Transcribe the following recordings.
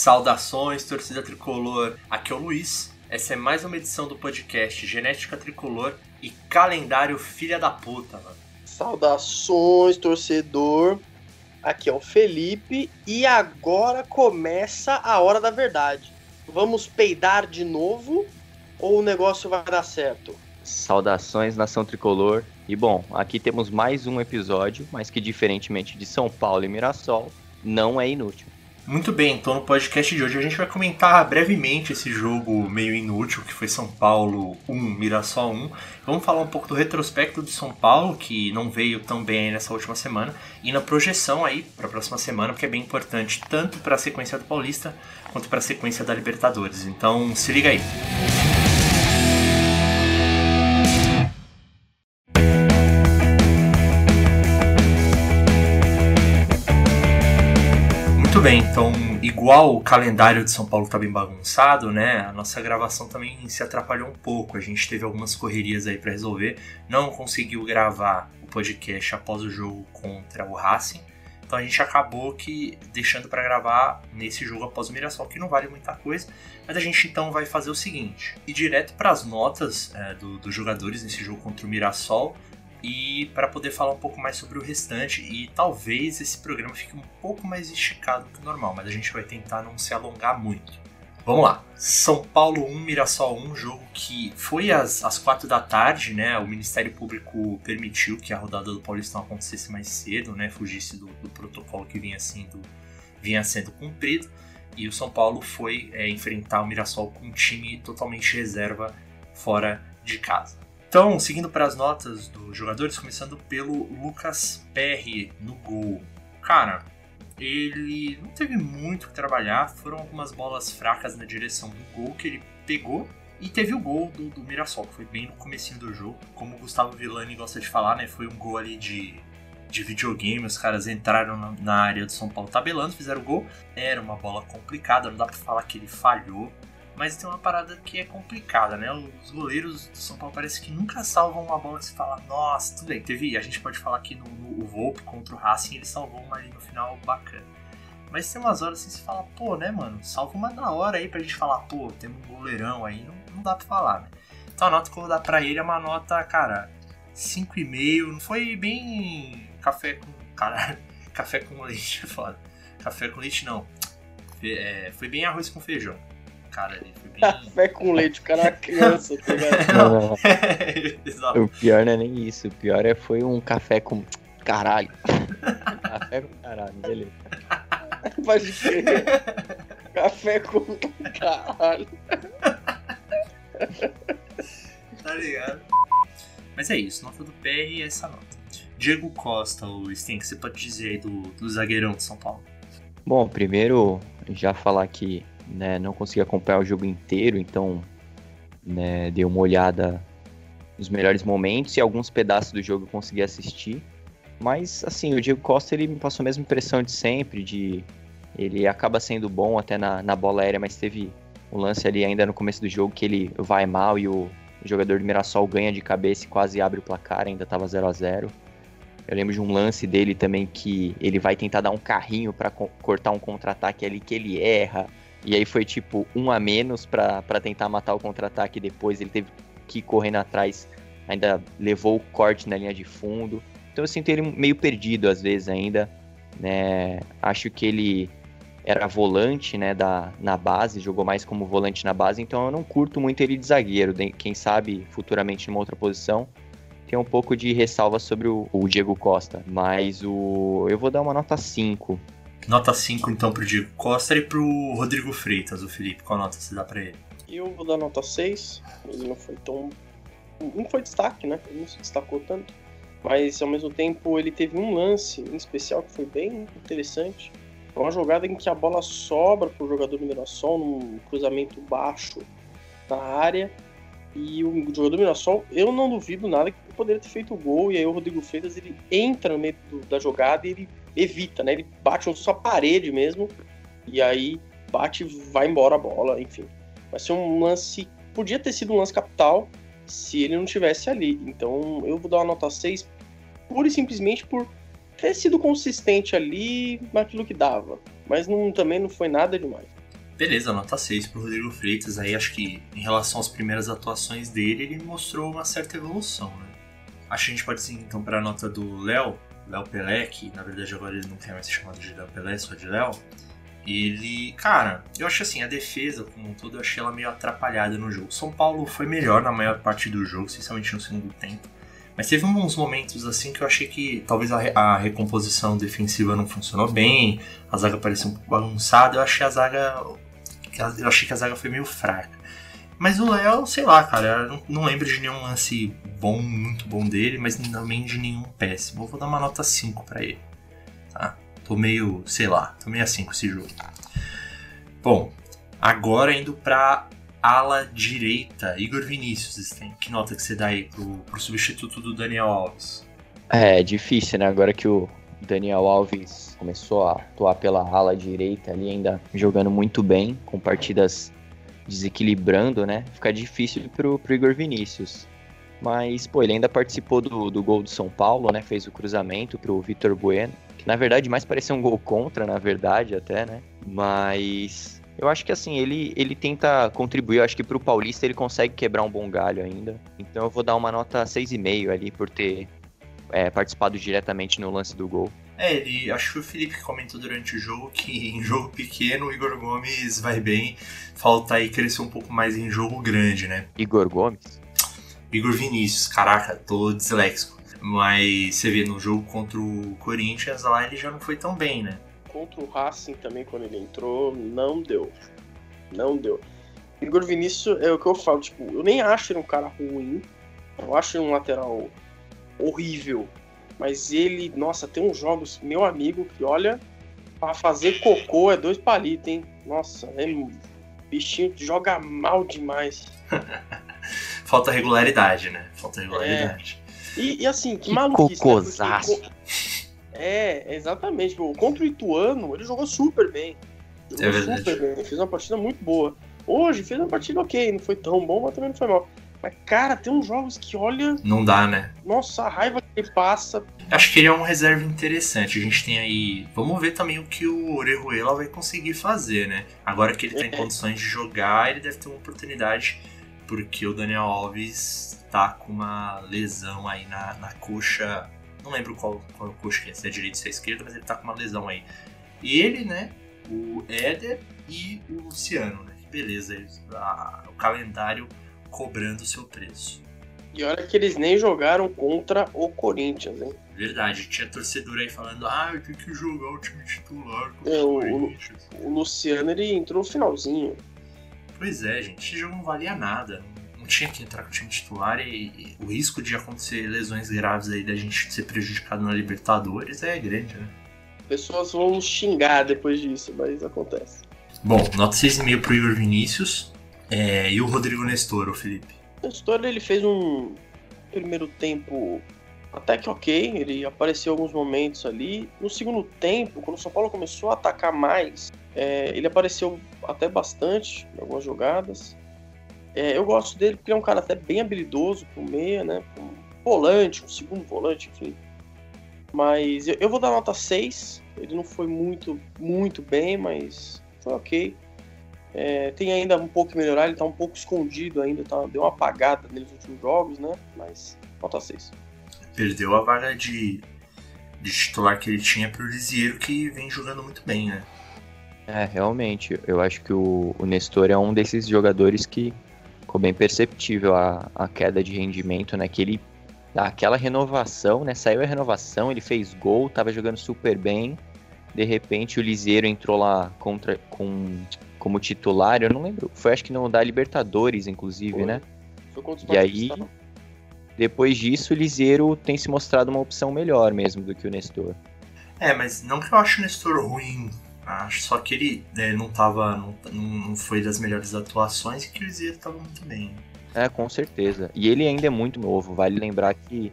Saudações, torcida tricolor. Aqui é o Luiz. Essa é mais uma edição do podcast Genética Tricolor e Calendário Filha da Puta, mano. Saudações, torcedor. Aqui é o Felipe e agora começa a hora da verdade. Vamos peidar de novo ou o negócio vai dar certo? Saudações, nação tricolor. E bom, aqui temos mais um episódio, mas que diferentemente de São Paulo e Mirassol, não é inútil. Muito bem, então no podcast de hoje a gente vai comentar brevemente esse jogo meio inútil que foi São Paulo 1, Mirassol 1. Vamos falar um pouco do retrospecto de São Paulo, que não veio tão bem nessa última semana, e na projeção aí para a próxima semana, porque é bem importante tanto para a sequência do Paulista quanto para a sequência da Libertadores. Então se liga aí. Música Muito bem, então, igual o calendário de São Paulo tá bem bagunçado, né? A nossa gravação também se atrapalhou um pouco. A gente teve algumas correrias aí para resolver. Não conseguiu gravar o podcast após o jogo contra o Racing. Então a gente acabou que deixando para gravar nesse jogo após o Mirassol, que não vale muita coisa. Mas a gente então vai fazer o seguinte: ir direto para as notas é, do, dos jogadores nesse jogo contra o Mirassol e para poder falar um pouco mais sobre o restante e talvez esse programa fique um pouco mais esticado que o normal, mas a gente vai tentar não se alongar muito. Vamos lá. São Paulo 1, Mirassol 1, jogo que foi às, às 4 da tarde, né? O Ministério Público permitiu que a rodada do Paulistão acontecesse mais cedo, né? Fugisse do, do protocolo que vinha sendo, vinha sendo cumprido. E o São Paulo foi é, enfrentar o Mirassol com um time totalmente reserva fora de casa. Então, seguindo para as notas dos jogadores, começando pelo Lucas Perry no gol. Cara, ele não teve muito que trabalhar, foram algumas bolas fracas na direção do gol que ele pegou e teve o gol do, do Mirassol, que foi bem no comecinho do jogo. Como o Gustavo Villani gosta de falar, né? Foi um gol ali de, de videogame, os caras entraram na, na área do São Paulo tabelando, fizeram o gol. Era uma bola complicada, não dá para falar que ele falhou. Mas tem uma parada que é complicada, né? Os goleiros do São Paulo parece que nunca salvam uma bola que você fala, nossa, tudo bem. Teve, a gente pode falar aqui no, no Volpe contra o Racing, ele salvou uma ali no final bacana. Mas tem umas horas assim que você fala, pô, né, mano, salva uma da hora aí pra gente falar, pô, tem um goleirão aí, não, não dá pra falar, né? Então a nota que eu vou dar pra ele é uma nota, cara, 5,5. Não foi bem café com. Cara, café com leite, é foda. Café com leite não. É, foi bem arroz com feijão cara ali. Foi bem... Café com leite, o cara é criança, tá ligado? Não, não. É, o pior não é nem isso, o pior é foi um café com caralho. café com caralho, beleza. Pode crer. Café com caralho. tá ligado? Mas é isso, nota do PR e essa nota. Diego Costa, o Sten, que você pode dizer aí do, do zagueirão de São Paulo? Bom, primeiro já falar que né, não consegui acompanhar o jogo inteiro, então né, dei uma olhada nos melhores momentos e alguns pedaços do jogo eu consegui assistir. Mas assim, o Diego Costa ele me passou a mesma impressão de sempre, de ele acaba sendo bom até na, na bola aérea, mas teve um lance ali ainda no começo do jogo que ele vai mal e o, jogador do Mirassol ganha de cabeça e quase abre o placar, ainda estava 0 a 0 Eu lembro de um lance dele também que ele vai tentar dar um carrinho para co cortar um contra-ataque ali que ele erra. E aí foi tipo um a menos para tentar matar o contra-ataque depois. Ele teve que ir correndo atrás, ainda levou o corte na linha de fundo. Então eu sinto ele meio perdido às vezes ainda. Né? Acho que ele era volante né, da, na base, jogou mais como volante na base, então eu não curto muito ele de zagueiro. Quem sabe futuramente numa outra posição. Tem um pouco de ressalva sobre o, o Diego Costa, mas o eu vou dar uma nota 5 Nota 5 então pro Diego Costa e pro Rodrigo Freitas, o Felipe. Qual nota você dá pra ele? Eu vou dar nota 6. Ele não foi tão. Não foi destaque, né? Ele não se destacou tanto. Mas ao mesmo tempo ele teve um lance em especial que foi bem interessante. Foi uma jogada em que a bola sobra pro jogador do Mirassol num cruzamento baixo na área. E o jogador do Mirassol, eu não duvido nada que poderia ter feito o gol. E aí o Rodrigo Freitas ele entra no meio do, da jogada e ele evita, né? Ele bate só parede mesmo, e aí bate vai embora a bola, enfim. Vai ser um lance. Podia ter sido um lance capital se ele não tivesse ali. Então eu vou dar uma nota 6 pura e simplesmente por ter sido consistente ali naquilo que dava. Mas não, também não foi nada demais. Beleza, nota 6 pro Rodrigo Freitas. Aí acho que em relação às primeiras atuações dele, ele mostrou uma certa evolução, né? Acho que a gente pode sim então para a nota do Léo, Léo Pelé, que na verdade agora ele não quer mais ser chamado de Léo Pelé, só de Léo. Ele, cara, eu acho assim, a defesa como um todo, eu achei ela meio atrapalhada no jogo. São Paulo foi melhor na maior parte do jogo, especialmente no segundo tempo. Mas teve uns momentos assim que eu achei que talvez a, a recomposição defensiva não funcionou bem, a zaga parecia um pouco bagunçada, eu achei a zaga. Eu achei que a zaga foi meio fraca. Mas o Léo, sei lá, cara, não, não lembro de nenhum lance bom, muito bom dele, mas também de nenhum péssimo. Eu vou dar uma nota 5 para ele. Tá? Tô meio, sei lá, tô meio assim com esse jogo. Bom, agora indo pra ala direita, Igor Vinícius, que nota que você dá aí pro, pro substituto do Daniel Alves? É, difícil, né? Agora que o Daniel Alves começou a atuar pela ala direita ali, ainda jogando muito bem, com partidas desequilibrando, né? Fica difícil pro, pro Igor Vinícius. Mas, pô, ele ainda participou do, do gol do São Paulo, né? Fez o cruzamento pro Vitor Bueno, que na verdade mais parecia um gol contra, na verdade, até, né? Mas eu acho que assim, ele, ele tenta contribuir. Eu acho que pro Paulista ele consegue quebrar um bom galho ainda. Então eu vou dar uma nota 6,5 ali por ter é, participado diretamente no lance do gol. É, ele, acho que o Felipe comentou durante o jogo que em jogo pequeno o Igor Gomes vai bem, falta aí crescer um pouco mais em jogo grande, né? Igor Gomes? Igor Vinícius, caraca, tô disléxico. Mas você vê no jogo contra o Corinthians lá ele já não foi tão bem, né? Contra o Racing também, quando ele entrou, não deu. Não deu. Igor Vinícius é o que eu falo, tipo, eu nem acho ele um cara ruim. Eu acho ele um lateral horrível. Mas ele, nossa, tem uns jogos, meu amigo, que olha, para fazer cocô é dois palitos, hein? Nossa, é bichinho joga mal demais. Falta regularidade, né? Falta regularidade. É. E, e, assim, que, que maluquice. Cocôzaço. Né? É, exatamente. Contra o Ituano, ele jogou super bem. Jogou é super bem. Fez uma partida muito boa. Hoje fez uma partida ok, não foi tão bom, mas também não foi mal. Mas, cara, tem uns jogos que, olha. Não dá, né? Nossa, a raiva que ele passa. Acho que ele é um reserva interessante. A gente tem aí. Vamos ver também o que o Orejuela vai conseguir fazer, né? Agora que ele tá em é. condições de jogar, ele deve ter uma oportunidade. Porque o Daniel Alves tá com uma lesão aí na, na coxa. Não lembro qual, qual coxa que é, se é direita ou se é esquerda, mas ele tá com uma lesão aí. E ele, né? O Éder e o Luciano, né? Beleza, a, o calendário cobrando seu preço. E olha que eles nem jogaram contra o Corinthians, hein? Verdade, tinha torcedor aí falando, ah, tem que jogar o time titular contra é, o, o, o Luciano ele entrou no finalzinho. Pois é, gente, esse jogo não valia nada. Não tinha que entrar com o time titular e, e o risco de acontecer lesões graves aí da gente ser prejudicado na Libertadores é grande, né? Pessoas vão xingar depois disso, mas acontece. Bom, nota 6,5 pro Igor Vinícius. É, e o Rodrigo Nestor, o Felipe? O Nestor ele fez um primeiro tempo até que ok, ele apareceu alguns momentos ali. No segundo tempo, quando o São Paulo começou a atacar mais, é, ele apareceu até bastante em algumas jogadas. É, eu gosto dele porque ele é um cara até bem habilidoso pro meia, né? Um volante, um segundo volante, enfim. Mas eu, eu vou dar nota 6. Ele não foi muito, muito bem, mas foi ok. É, tem ainda um pouco que melhorar, ele tá um pouco escondido ainda, tá, deu uma apagada nos últimos jogos, né? Mas falta 6. Perdeu a vaga de, de titular que ele tinha pro Lisieiro, que vem jogando muito bem, né? É, realmente. Eu acho que o, o Nestor é um desses jogadores que ficou bem perceptível a, a queda de rendimento, né? Que ele dá aquela renovação, né? Saiu a renovação, ele fez gol, tava jogando super bem. De repente o Lisieiro entrou lá contra, com como titular, eu não lembro. Foi acho que no da Libertadores, inclusive, Foi. né? Foi e aí, depois disso, o Liseiro tem se mostrado uma opção melhor mesmo do que o Nestor. É, mas não que eu acho o Nestor ruim. Acho só que ele né, não tava. Não, não foi das melhores atuações e que o Liseiro tava muito bem. É, com certeza. E ele ainda é muito novo. Vale lembrar que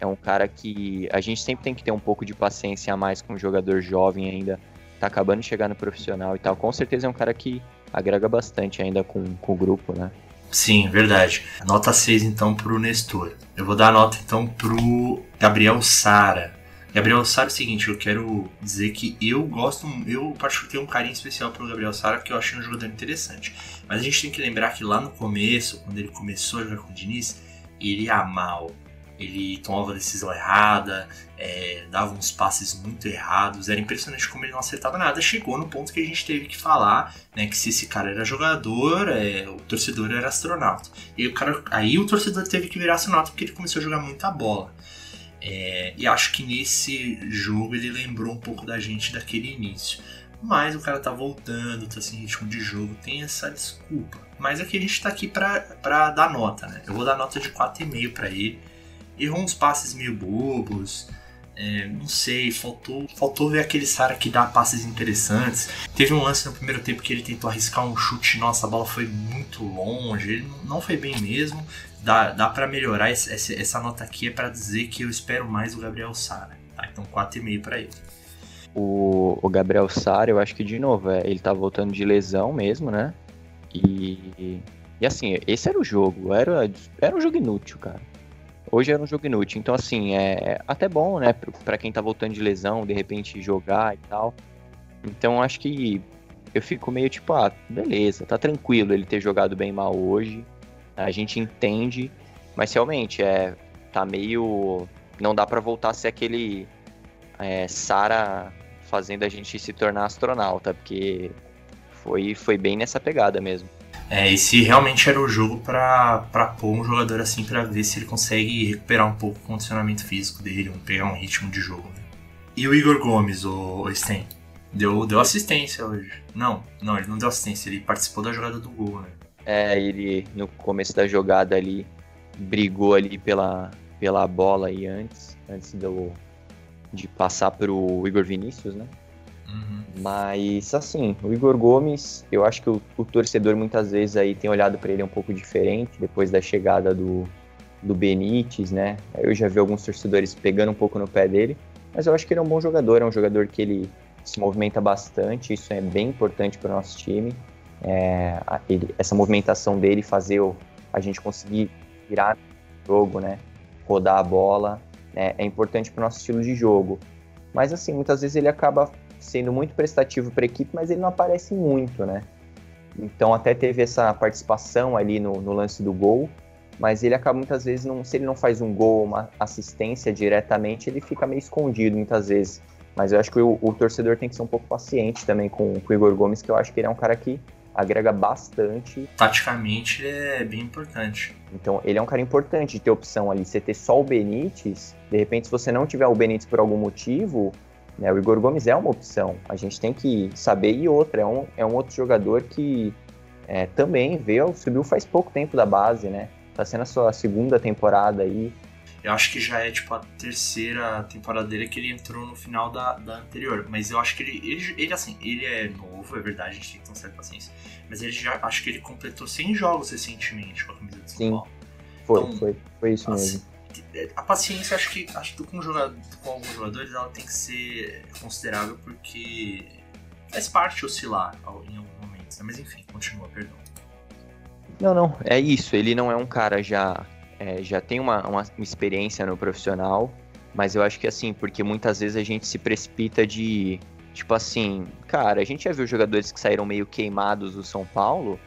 é um cara que a gente sempre tem que ter um pouco de paciência a mais com um jogador jovem ainda tá acabando de chegar no profissional e tal, com certeza é um cara que agrega bastante ainda com, com o grupo, né? Sim, verdade. Nota 6 então pro Nestor. Eu vou dar a nota então pro Gabriel Sara. Gabriel Sara é o seguinte, eu quero dizer que eu gosto, eu particularmente tenho um carinho especial pelo Gabriel Sara, porque eu achei um jogador interessante. Mas a gente tem que lembrar que lá no começo, quando ele começou a jogar com o Diniz, ele ia mal. Ele tomava decisão errada, é, dava uns passes muito errados, era impressionante como ele não acertava nada. Chegou no ponto que a gente teve que falar né, que se esse cara era jogador, é, o torcedor era astronauta. E o cara, aí o torcedor teve que virar astronauta porque ele começou a jogar muita bola. É, e acho que nesse jogo ele lembrou um pouco da gente daquele início. Mas o cara tá voltando, tá sem ritmo de jogo, tem essa desculpa. Mas aqui a gente tá aqui pra, pra dar nota, né? Eu vou dar nota de 4,5 para ele. Errou uns passes meio bobos. É, não sei, faltou, faltou ver aquele Sara que dá passes interessantes. Teve um lance no primeiro tempo que ele tentou arriscar um chute, nossa, a bola foi muito longe, ele não foi bem mesmo. Dá, dá para melhorar, esse, essa nota aqui é para dizer que eu espero mais o Gabriel Sara. Tá? Então 4,5 para ele. O, o Gabriel Sara, eu acho que de novo, é, ele tá voltando de lesão mesmo, né? E, e assim, esse era o jogo, era, era um jogo inútil, cara hoje era um jogo inútil. Então, assim, é até bom, né, para quem tá voltando de lesão, de repente jogar e tal. Então, acho que eu fico meio tipo, ah, beleza, tá tranquilo ele ter jogado bem mal hoje. A gente entende, mas realmente é tá meio não dá para voltar a ser aquele é, Sara fazendo a gente se tornar astronauta, porque foi foi bem nessa pegada mesmo. É, esse realmente era o jogo para pôr um jogador assim para ver se ele consegue recuperar um pouco o condicionamento físico dele, pegar um ritmo de jogo. Né? E o Igor Gomes, o, o Sten, deu, deu assistência hoje. Não, não, ele não deu assistência, ele participou da jogada do gol, né? É, ele no começo da jogada ali brigou ali pela, pela bola aí antes, antes do, de passar pro Igor Vinícius, né? Uhum. Mas, assim, o Igor Gomes, eu acho que o, o torcedor muitas vezes aí tem olhado para ele um pouco diferente depois da chegada do, do Benítez, né? Eu já vi alguns torcedores pegando um pouco no pé dele, mas eu acho que ele é um bom jogador, é um jogador que ele se movimenta bastante, isso é bem importante para o nosso time. É, ele, essa movimentação dele fazer a gente conseguir virar o jogo, né? Rodar a bola, né? é importante para o nosso estilo de jogo. Mas assim, muitas vezes ele acaba sendo muito prestativo para a equipe, mas ele não aparece muito, né? Então até teve essa participação ali no, no, lance do gol, mas ele acaba muitas vezes, não, se ele não faz um gol, uma assistência diretamente, ele fica meio escondido muitas vezes. Mas eu acho que o, o torcedor tem que ser um pouco paciente também com, com, o Igor Gomes, que eu acho que ele é um cara que agrega bastante. Taticamente é bem importante. Então ele é um cara importante de ter opção ali. Você ter só o Benítez, de repente se você não tiver o Benítez por algum motivo, né? O Igor Gomes é uma opção, a gente tem que saber. E outra, é um, é um outro jogador que é, também veio, subiu faz pouco tempo da base, né? Tá sendo a sua segunda temporada aí. Eu acho que já é tipo a terceira temporada dele que ele entrou no final da, da anterior. Mas eu acho que ele, ele, ele, assim, ele é novo, é verdade, a gente tem que ter uma certa paciência. Mas ele já acho que ele completou 100 jogos recentemente com a camisa de São Sim, Paulo. Foi, então, foi, foi isso assim, mesmo a paciência acho que acho que com, jogador, com alguns jogadores ela tem que ser considerável porque faz parte oscilar em alguns momentos, né? mas enfim, continua, perdão. Não, não, é isso. Ele não é um cara já é, já tem uma, uma experiência no profissional, mas eu acho que assim, porque muitas vezes a gente se precipita de tipo assim, cara, a gente já viu jogadores que saíram meio queimados do São Paulo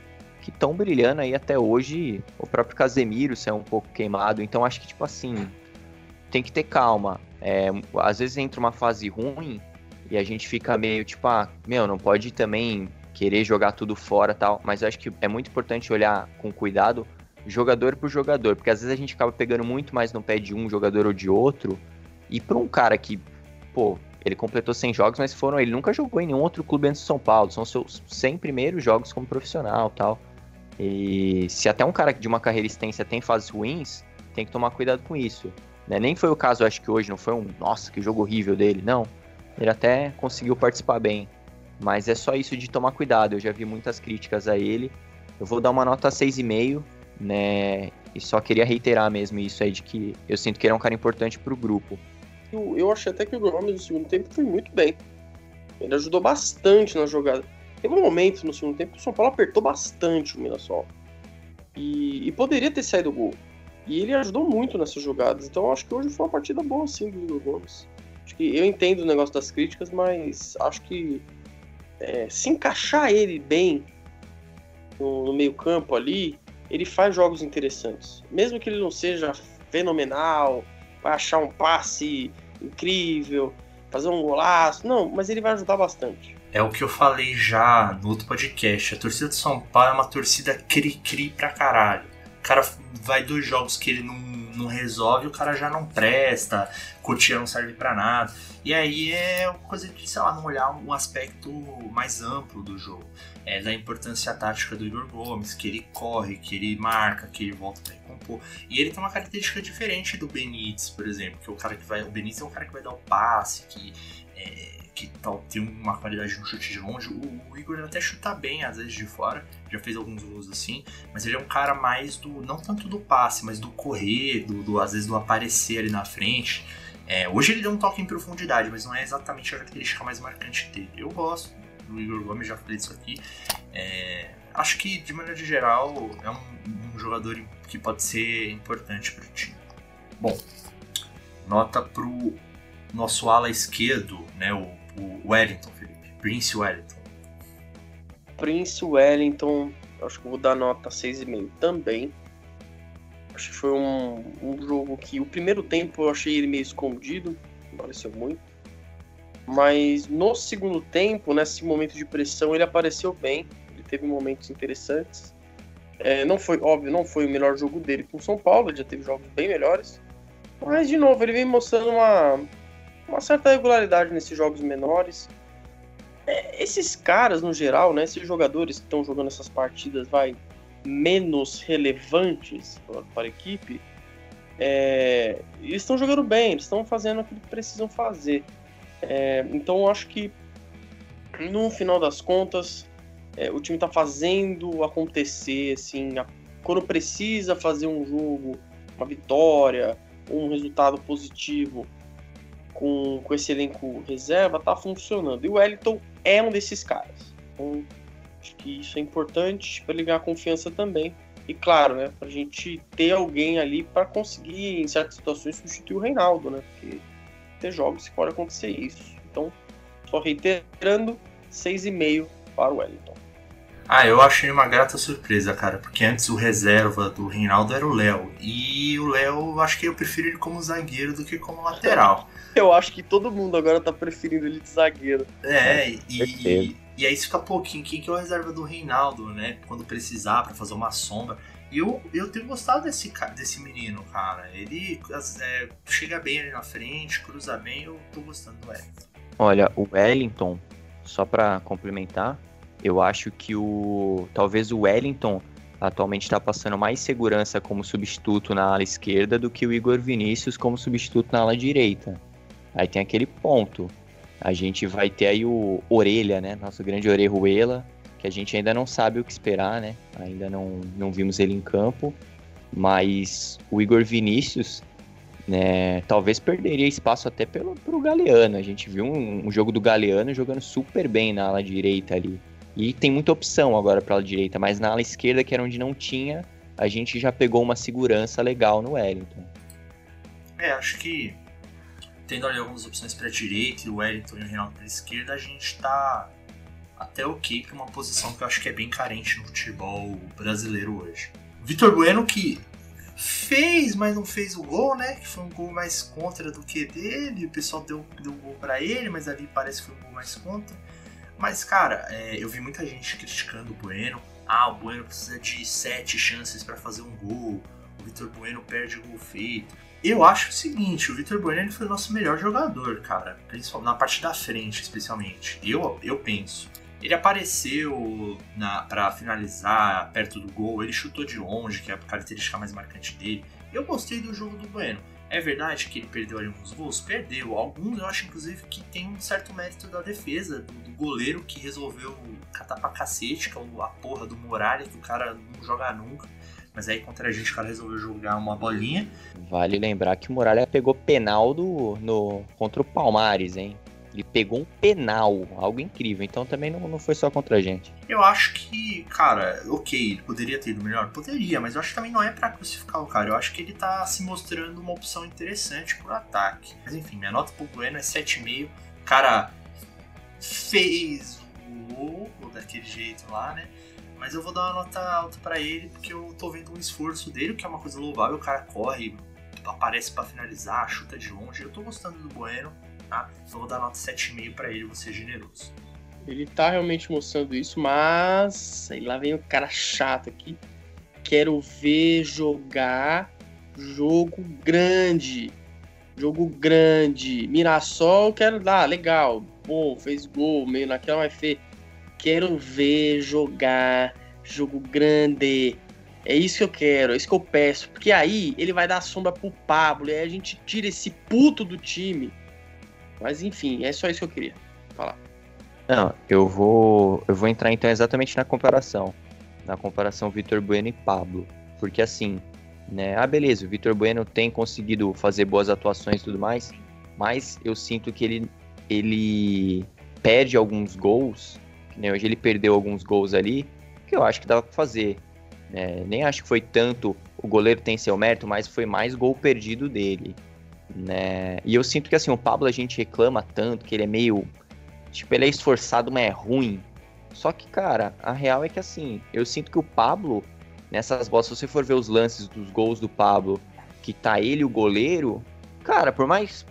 que estão brilhando aí até hoje. O próprio Casemiro saiu um pouco queimado. Então acho que, tipo assim, tem que ter calma. É, às vezes entra uma fase ruim e a gente fica meio tipo, ah, meu, não pode também querer jogar tudo fora tal. Mas acho que é muito importante olhar com cuidado jogador por jogador, porque às vezes a gente acaba pegando muito mais no pé de um jogador ou de outro. E para um cara que, pô, ele completou 100 jogos, mas foram ele nunca jogou em nenhum outro clube antes de São Paulo. São seus 100 primeiros jogos como profissional, tal. E se até um cara de uma carreira extensa tem fases ruins, tem que tomar cuidado com isso. Né? Nem foi o caso, acho que hoje, não foi um, nossa, que jogo horrível dele, não. Ele até conseguiu participar bem. Mas é só isso de tomar cuidado. Eu já vi muitas críticas a ele. Eu vou dar uma nota 6,5, né? E só queria reiterar mesmo isso aí de que eu sinto que ele é um cara importante pro grupo. Eu, eu achei até que o Gomes no segundo tempo foi muito bem. Ele ajudou bastante na jogada. Teve momento no segundo tempo que o São Paulo apertou bastante o Mirassol. E, e poderia ter saído o gol. E ele ajudou muito nessas jogadas. Então acho que hoje foi uma partida boa, sim, do Igor Gomes. Acho que eu entendo o negócio das críticas, mas acho que é, se encaixar ele bem no, no meio campo ali, ele faz jogos interessantes. Mesmo que ele não seja fenomenal, vai achar um passe incrível, fazer um golaço. Não, mas ele vai ajudar bastante. É o que eu falei já no outro podcast. A torcida de São Paulo é uma torcida cri-cri pra caralho. O cara vai dois jogos que ele não, não resolve, o cara já não presta, Cotia não serve para nada. E aí é uma coisa de, sei lá, não olhar um aspecto mais amplo do jogo. É da importância tática do Igor Gomes, que ele corre, que ele marca, que ele volta pra recompor. E ele tem uma característica diferente do Benítez, por exemplo, que é o cara que vai. O Benítez é um cara que vai dar o passe, que. É, que tal, tem uma qualidade no chute de longe. O, o, Igor até chuta bem, às vezes, de fora. Já fez alguns gols assim. Mas ele é um cara mais do. Não tanto do passe, mas do correr, do, do às vezes do aparecer ali na frente. É, hoje ele deu um toque em profundidade, mas não é exatamente a característica mais marcante dele. Eu gosto do Igor Gomes, já falei disso aqui. É, acho que, de maneira geral, é um, um jogador que pode ser importante para o time. Bom, nota pro nosso ala esquerdo, né, o o Wellington, Felipe. Prince Wellington. Prince Wellington, acho que vou dar nota 6,5 também. Acho que foi um, um jogo que o primeiro tempo eu achei ele meio escondido, não pareceu muito. Mas no segundo tempo, nesse momento de pressão, ele apareceu bem. Ele teve momentos interessantes. É, não foi, óbvio, não foi o melhor jogo dele com o São Paulo, ele já teve jogos bem melhores. Mas, de novo, ele vem mostrando uma, uma certa regularidade nesses jogos menores. É, esses caras, no geral, né, esses jogadores que estão jogando essas partidas vai menos relevantes para a equipe, é, eles estão jogando bem, eles estão fazendo o que precisam fazer. É, então eu acho que no final das contas é, o time está fazendo acontecer, assim, a, quando precisa fazer um jogo, uma vitória, um resultado positivo, com, com esse elenco reserva tá funcionando. E o Wellington é um desses caras. Então, acho que isso é importante para ele ganhar confiança também. E claro, né, pra gente ter alguém ali para conseguir, em certas situações, substituir o Reinaldo, né? Porque ter jogos que pode acontecer isso. Então, só reiterando, 6,5 para o Wellington. Ah, eu achei uma grata surpresa, cara, porque antes o reserva do Reinaldo era o Léo. E o Léo, acho que eu prefiro ele como zagueiro do que como lateral. eu acho que todo mundo agora tá preferindo ele de zagueiro. É, e, e, e, aí fica pouquinho. Quem que é o reserva do Reinaldo, né? Quando precisar, para fazer uma sombra. E eu, eu tenho gostado desse, desse menino, cara. Ele é, chega bem ali na frente, cruza bem, eu tô gostando do Wellington. Olha, o Wellington, só para complementar, eu acho que o talvez o Wellington atualmente está passando mais segurança como substituto na ala esquerda do que o Igor Vinícius como substituto na ala direita. Aí tem aquele ponto. A gente vai ter aí o Orelha, né? Nosso grande Orejuela, que a gente ainda não sabe o que esperar, né? Ainda não, não vimos ele em campo. Mas o Igor Vinícius, né? Talvez perderia espaço até pelo pro Galeano. A gente viu um, um jogo do Galeano jogando super bem na ala direita ali. E tem muita opção agora para a direita, mas na ala esquerda, que era onde não tinha, a gente já pegou uma segurança legal no Wellington. É, acho que tendo ali algumas opções para a direita e o Wellington e o Reinaldo para a esquerda, a gente está até ok para uma posição que eu acho que é bem carente no futebol brasileiro hoje. Vitor Bueno que fez, mas não fez o gol, né? Que foi um gol mais contra do que dele. O pessoal deu, deu um gol para ele, mas ali parece que foi um gol mais contra. Mas, cara, é, eu vi muita gente criticando o Bueno. Ah, o Bueno precisa de sete chances para fazer um gol. O Vitor Bueno perde o gol feito. Eu acho o seguinte, o Vitor Bueno foi o nosso melhor jogador, cara. Principalmente na parte da frente, especialmente. Eu, eu penso. Ele apareceu para finalizar perto do gol, ele chutou de longe, que é a característica mais marcante dele. Eu gostei do jogo do Bueno. É verdade que ele perdeu alguns gols? Perdeu. Alguns eu acho, inclusive, que tem um certo mérito da defesa, do, do goleiro que resolveu catar pra cacete, que é a porra do Muralha, que o cara não joga nunca. Mas aí contra a gente o cara resolveu jogar uma bolinha. Vale lembrar que o Muralha pegou penal do, no, contra o Palmares, hein? Ele pegou um penal, algo incrível. Então também não, não foi só contra a gente. Eu acho que, cara, ok, ele poderia ter ido melhor? Poderia, mas eu acho que também não é para crucificar o cara. Eu acho que ele tá se mostrando uma opção interessante pro ataque. Mas enfim, minha nota pro Bueno é 7,5. O cara fez o gol daquele jeito lá, né? Mas eu vou dar uma nota alta para ele, porque eu tô vendo um esforço dele, que é uma coisa louvável. O cara corre, aparece para finalizar, chuta de longe. Eu tô gostando do Bueno, tá? Então vou dar nota 7,5 para ele, vou ser generoso. Ele tá realmente mostrando isso, mas aí lá vem o cara chato aqui. Quero ver jogar jogo grande. Jogo grande. Mirassol, quero dar, legal. Bom, fez gol, meio naquela, mas fez Quero ver jogar jogo grande. É isso que eu quero, é isso que eu peço. Porque aí ele vai dar sombra pro Pablo. E aí a gente tira esse puto do time. Mas enfim, é só isso que eu queria falar. Não, eu vou. Eu vou entrar então exatamente na comparação. Na comparação Vitor Bueno e Pablo. Porque assim, né? Ah, beleza, o Vitor Bueno tem conseguido fazer boas atuações e tudo mais. Mas eu sinto que ele, ele perde alguns gols né? Hoje ele perdeu alguns gols ali, que eu acho que dava para fazer. Né? Nem acho que foi tanto o goleiro tem seu mérito, mas foi mais gol perdido dele. Né? E eu sinto que assim, o Pablo a gente reclama tanto que ele é meio. Tipo, ele é esforçado, mas é ruim. Só que, cara, a real é que assim, eu sinto que o Pablo, nessas bolas, se você for ver os lances dos gols do Pablo, que tá ele o goleiro, cara, por mais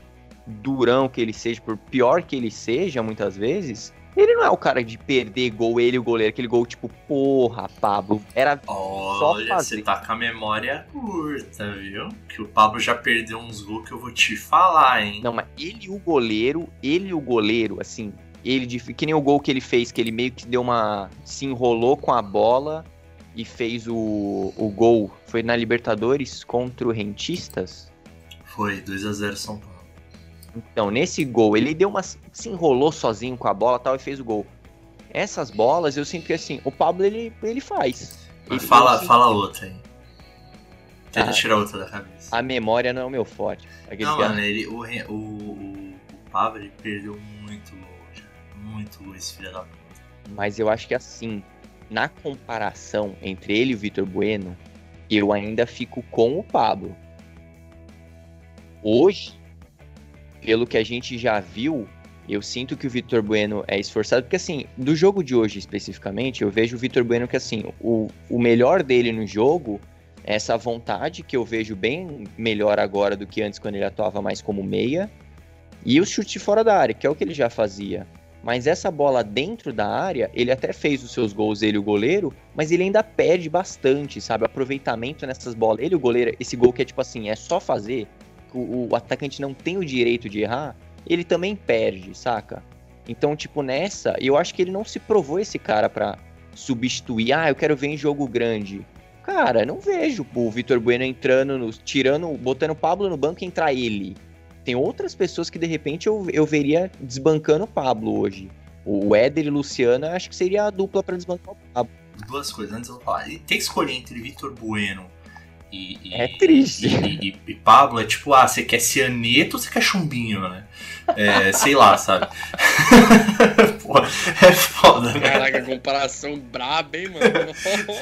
durão que ele seja, por pior que ele seja, muitas vezes, ele não é o cara de perder gol, ele o goleiro, aquele gol tipo, porra, Pablo. Era Olha, só fazer. você tá com a memória curta, viu? Que o Pablo já perdeu uns gols que eu vou te falar, hein? Não, mas ele o goleiro, ele o goleiro, assim, ele de, que nem o gol que ele fez, que ele meio que deu uma. se enrolou com a bola e fez o, o gol. Foi na Libertadores contra o Rentistas? Foi, 2 a 0 São Paulo. Então, nesse gol, ele deu uma. se enrolou sozinho com a bola tal e fez o gol. Essas bolas, eu sinto que assim, o Pablo ele, ele faz. Ele fala, fala outra aí. Tenta Ah. tirar outra da cabeça. A memória não é o meu forte. Não, cara- mano, ele, o, o, o, o Pablo ele perdeu muito gol. Muito gol esse filho da puta. Mas eu acho que assim, na comparação entre ele e o Vitor Bueno, eu ainda fico com o Pablo. Hoje, pelo que a gente já viu, eu sinto que o Vitor Bueno é esforçado, porque assim, do jogo de hoje especificamente, eu vejo o Vitor Bueno que assim, o, o melhor dele no jogo é essa vontade que eu vejo bem melhor agora do que antes quando ele atuava mais como meia, e o chute fora da área, que é o que ele já fazia. Mas essa bola dentro da área, ele até fez os seus gols, ele o goleiro, mas ele ainda perde bastante, sabe? Aproveitamento nessas bolas. Ele o goleiro, esse gol que é tipo assim, é só fazer, o, o atacante não tem o direito de errar, ele também perde, saca? Então, tipo, nessa, eu acho que ele não se provou esse cara pra substituir. Ah, eu quero ver em jogo grande. Cara, não vejo o Vitor Bueno entrando, no, tirando, botando o Pablo no banco e entrar ele. Tem outras pessoas que de repente eu, eu veria desbancando o Pablo hoje. O Éder e eu acho que seria a dupla pra desbancar o Pablo. Duas coisas, antes eu falar. Tem que escolher entre Vitor Bueno e, e- É triste. E, e- e Pablo é tipo, ah, você quer cianeto ou você quer chumbinho, né? É, sei lá, sabe? Pô, é foda, né? Caraca, comparação braba, hein, mano?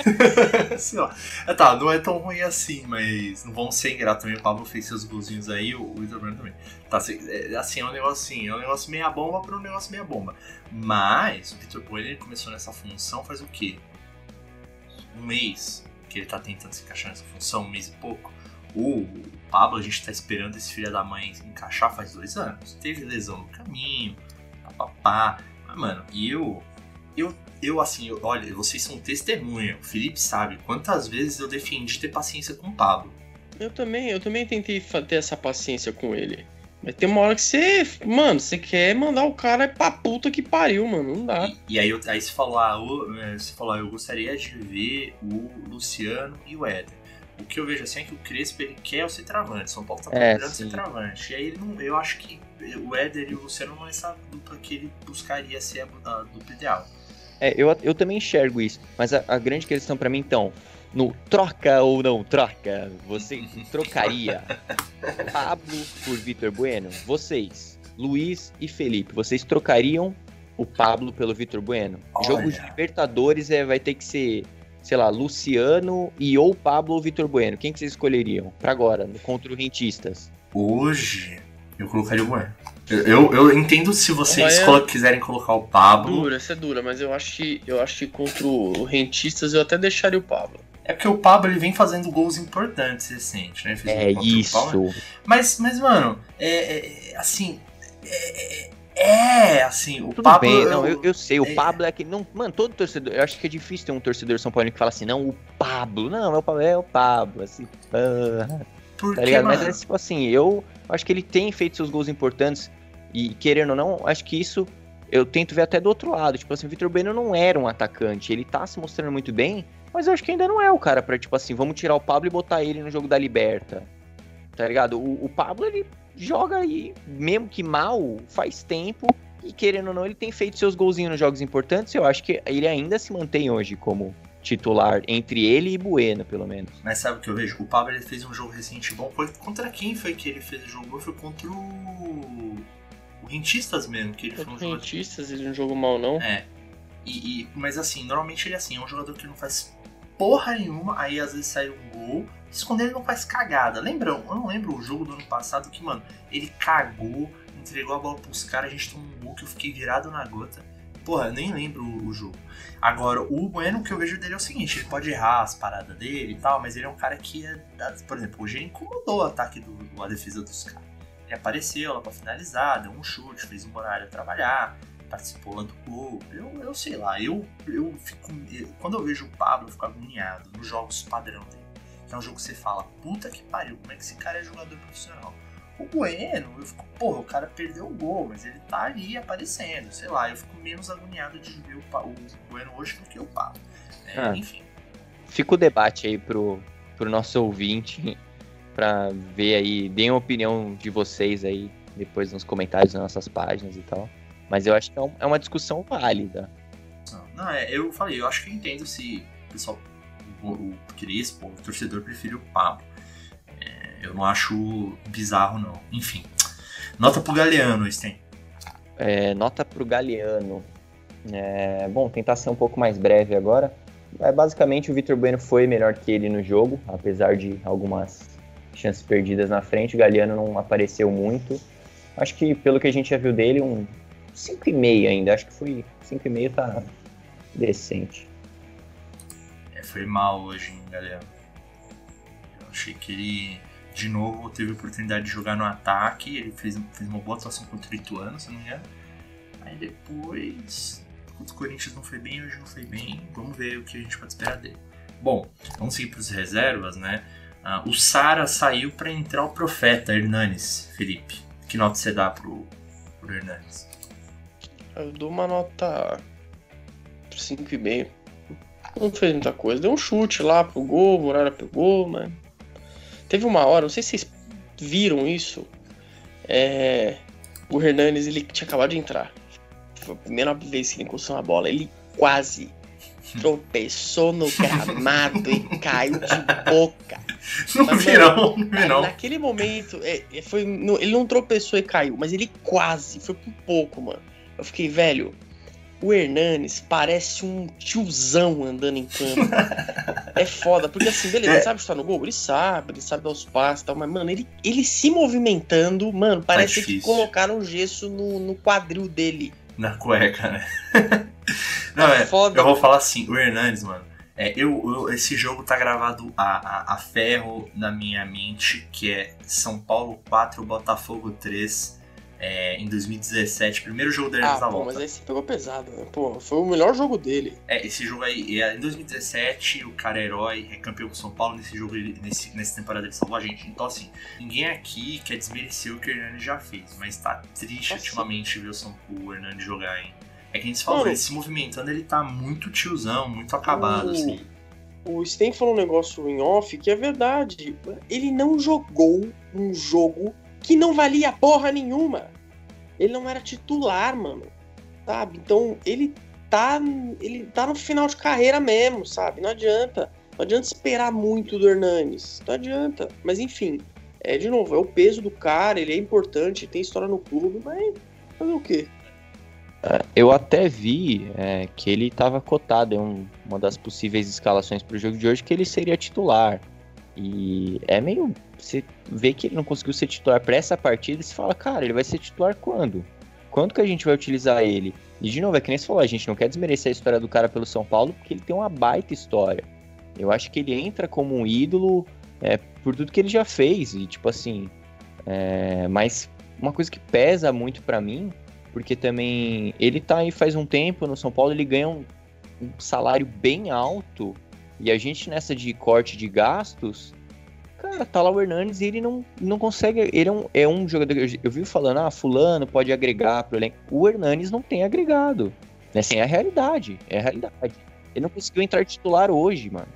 Sei lá. Ah, tá, não é tão ruim assim, mas não vão ser ingrato também. O Pablo fez seus golzinhos aí, o Vitor Bueno também. Tá, assim, é, assim, é um negócio assim, é um negócio meia bomba para um negócio meia bomba. Mas o Vitor Bueno ele começou nessa função faz o quê? Um mês que ele tá tentando se encaixar nessa função, um mês e pouco. O Pablo, a gente tá esperando esse filho da mãe encaixar faz dois anos. Teve lesão no caminho, papapá. Mas, mano, eu. Eu, eu assim, eu- olha, vocês são testemunha. O Felipe sabe quantas vezes eu defendi ter paciência com o Pablo. Eu também, eu também tentei ter essa paciência com ele. Mas tem uma hora que você. Mano, você quer mandar o cara pra puta que pariu, mano. Não dá. E, e aí, aí você falou, ah, é, você falou, ah, eu gostaria de ver o Luciano e o Éder. O que eu vejo assim é que o Crespo ele quer o centroavante. São Paulo tá É, procurando sim. centroavante. E aí ele não, eu acho que o Éder e o Luciano não é essa dupla que ele buscaria ser a, a dupla ideal. É, eu, eu também enxergo isso. Mas a, a grande questão pra mim, então, no troca ou não troca, você trocaria Pablo por Vitor Bueno? Vocês. Luiz e Felipe, vocês trocariam o Pablo pelo Vitor Bueno? Olha. Jogo de Libertadores é, vai ter que ser, sei lá, Luciano e ou Pablo ou Vitor Bueno. Quem que vocês escolheriam para agora, contra o Rentistas? Hoje, eu colocaria o Bueno. Eu, eu, entendo se vocês quiserem colocar o Pablo. Dura, essa é dura, mas eu acho que eu acho que contra o Rentistas eu até deixaria o Pablo. É porque o Pablo ele vem fazendo gols importantes recente, né? Fez É um isso. Mas, mas mano, é, é, assim. É, é, é, assim, o Tudo Pablo. bem, não, eu, eu sei, o é- Pablo é que não, mano, todo torcedor, eu acho que é difícil ter um torcedor São Paulo que fala assim, não, o Pablo, não, é o Pablo, é o Pablo, assim, ah, porque, tá ligado? Mas mano, é tipo assim, eu acho que ele tem feito seus gols importantes e querendo ou não, acho que isso eu tento ver até do outro lado, tipo assim, o Vitor Bueno não era um atacante, ele tá se mostrando muito bem, mas eu acho que ainda não é o cara pra, tipo assim, vamos tirar o Pablo e botar ele no jogo da Liberta, tá ligado? O, o Pablo, ele joga aí, mesmo que mal, faz tempo, e querendo ou não, ele tem feito seus golzinhos nos jogos importantes, eu acho que ele ainda se mantém hoje como titular, entre ele e Bueno, pelo menos. Mas sabe o que eu vejo? O Pablo ele fez um jogo recente bom. Foi contra quem foi que ele fez o jogo bom? Foi contra o. O Rentistas mesmo, que ele foi um Contra o jogador. Rentistas ele não jogou mal, não. É. E, e- mas assim, normalmente ele é assim, é um jogador que não faz porra nenhuma, aí às vezes sai um gol. Quando ele não faz cagada. Lembram? Eu não lembro o jogo do ano passado que, mano, ele cagou, entregou a bola pros caras, a gente tomou um gol que eu fiquei virado na gota. Porra, eu nem lembro o, jogo. Agora, o Bueno, que eu vejo dele é o seguinte, ele pode errar as paradas dele e tal, mas ele é um cara que é. Por exemplo, hoje ele incomodou o ataque do, do- a defesa dos caras. Ele apareceu lá pra finalizar, deu um chute, fez o Muralha trabalhar participou lá do gol. Eu, eu sei lá, eu, eu fico. eu- quando eu vejo o Pablo, eu fico agoniado nos jogos padrão dele. Que é um jogo que você fala, puta que pariu, como é que esse cara é jogador profissional? O Bueno, eu fico, porra, o cara perdeu o gol, mas ele tá ali aparecendo, sei lá, eu fico menos agoniado de ver o, o Bueno hoje do que o Pablo. É, Ah. Enfim. Fica o debate aí pro, pro nosso ouvinte, pra ver aí, deem a opinião de vocês aí, depois nos comentários das nossas páginas e tal. Mas eu acho que é é uma discussão válida. Não, não, é, eu falei, eu acho que eu entendo se o pessoal, o, o Crespo, o torcedor prefere o Pablo. É, eu não acho bizarro, não. Enfim. Nota pro Galeano, Sten. É, nota pro Galeano. É, bom, tentar ser um pouco mais breve agora. É, basicamente, o Vitor Bueno foi melhor que ele no jogo, apesar de algumas chances perdidas na frente. O Galeano não apareceu muito. Acho que, pelo que a gente já viu dele, um 5,5 ainda. Acho que foi 5,5 tá decente. É, foi mal hoje, hein, Galeano. Eu achei que ele, de novo, teve a oportunidade de jogar no ataque. Ele fez, fez uma boa atuação contra o Ituano, se não me engano. Aí depois, contra o Corinthians não foi bem, hoje não foi bem. Vamos ver o que a gente pode esperar dele. Bom, vamos seguir para os reservas, né? Ah, o Sara saiu para entrar o Profeta Hernanes, Felipe. Que nota você dá pro, pro Hernanes? Eu dou uma nota 5,5. Não fez muita coisa. Deu um chute lá pro gol, Muralha pegou, mas. Teve uma hora, não sei se vocês viram isso. É... O Hernanes, ele tinha acabado de entrar. Foi a primeira vez que ele encostou na bola. Ele quase tropeçou no gramado e caiu de boca. Não Mas, virou, não virou. Naquele momento, é, é, foi, no- ele não tropeçou e caiu, mas ele quase, foi por pouco, mano. Eu fiquei, velho, o Hernanes parece um tiozão andando em campo. é foda, porque assim, beleza, É. ele sabe estar no gol? Ele sabe, ele sabe dar os passes e tal, mas, mano, ele, ele se movimentando, mano, parece que difícil. colocaram gesso no, no quadril dele. Na cueca, né? Não, é, foda. eu vou falar assim, o Hernandes, mano. É, eu, eu- esse jogo tá gravado a, a, a ferro na minha mente, que é São Paulo 4, Botafogo 3, é, em 2017, primeiro jogo Hernandes Ah, na volta. mas aí você pegou pesado, né? Pô, foi o melhor jogo dele. É, esse jogo aí, é, em 2017, o cara é herói, é campeão com São Paulo, nesse jogo, nesse, nessa temporada ele salvou a gente. Então, assim, ninguém aqui quer desmerecer o que o Hernandes já fez, mas tá triste Nossa. ultimamente ver o, São, o Hernandes jogar, hein? É que a gente falou, ele se movimentando, ele tá muito tiozão, muito acabado, O- assim. O Sten falou um negócio em off que é verdade. Ele não jogou um jogo que não valia porra nenhuma. Ele não era titular, mano. Sabe? Então ele tá, ele tá no final de carreira mesmo, sabe? Não adianta. Não adianta esperar muito do Hernanes. Não adianta. Mas enfim. É, de novo, é o peso do cara, ele é importante, tem história no clube, mas fazer o quê? É, eu até vi é, que ele estava cotado em um, uma das possíveis escalações para o jogo de hoje, que ele seria titular. E é meio. Você vê que ele não conseguiu ser titular para essa partida e você fala, cara, ele vai ser titular quando? Quando que a gente vai utilizar ele? E de novo, é que nem você falou, a gente não quer desmerecer a história do cara pelo São Paulo, porque ele tem uma baita história. Eu acho que ele entra como um ídolo é, por tudo que ele já fez. E, tipo assim. É, mas uma coisa que pesa muito para mim, porque também ele tá aí faz um tempo no São Paulo, ele ganha um, um salário bem alto. E a gente nessa de corte de gastos, cara, tá lá o Hernandes e ele não, não consegue. Ele é um, é um jogador. Eu, eu vi falando, ah, Fulano pode agregar pro elenco. O Hernandes não tem agregado. Né? Assim, é a realidade. É a realidade. Ele não conseguiu entrar titular hoje, mano.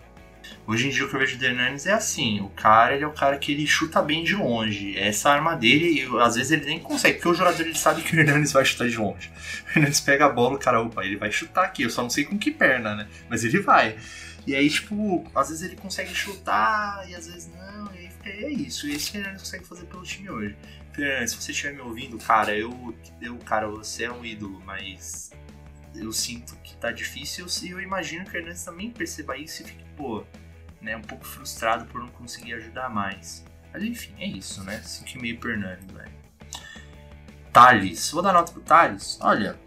Hoje em dia o que eu vejo do Hernandes é assim, o cara ele é o cara que ele chuta bem de longe. Essa arma dele, e às vezes ele nem consegue, porque o jogador ele sabe que o Hernandes vai chutar de longe. O Hernandes pega a bola, o cara, opa, ele vai chutar aqui, eu só não sei com que perna, né? Mas ele vai. E aí, tipo, às vezes ele consegue chutar e às vezes não, e aí é isso. E esse Hernandes consegue fazer pelo time hoje. Fernandes, se você estiver me ouvindo, cara, eu, eu, cara, você é um ídolo, mas eu sinto que tá difícil e eu imagino que o Hernandes também perceba isso e fique, pô, né, um pouco frustrado por não conseguir ajudar mais. Mas enfim, é isso, né? 5,5 pro Hernandes, velho. Thales, vou dar nota pro Thales. Olha,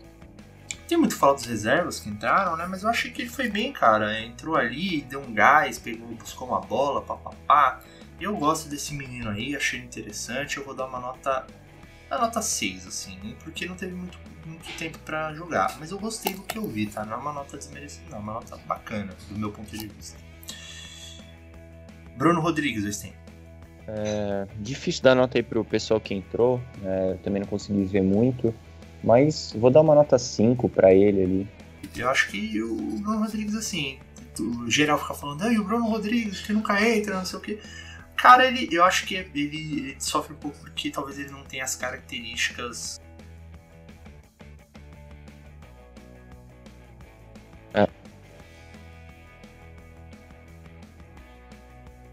tem muito falar dos reservas que entraram, né? Mas eu achei que ele foi bem, cara. Entrou ali, deu um gás, pegou, buscou uma bola, papapá. Eu gosto desse menino aí, achei interessante. Eu vou dar uma nota. Uma nota 6, assim, porque não teve muito muito tempo para jogar. Mas eu gostei do que eu vi, tá? Não é uma nota desmerecida, não. É uma nota bacana, do meu ponto de vista. Bruno Rodrigues, Westem. É, difícil dar nota aí pro pessoal que entrou. É, eu também não consegui ver muito. Mas vou dar uma nota 5 para ele ali. Eu acho que o Bruno Rodrigues, assim, o geral fica falando, e o Bruno Rodrigues, que nunca entra, não sei o quê. Cara, ele, eu acho que ele, ele sofre um pouco porque talvez ele não tenha as características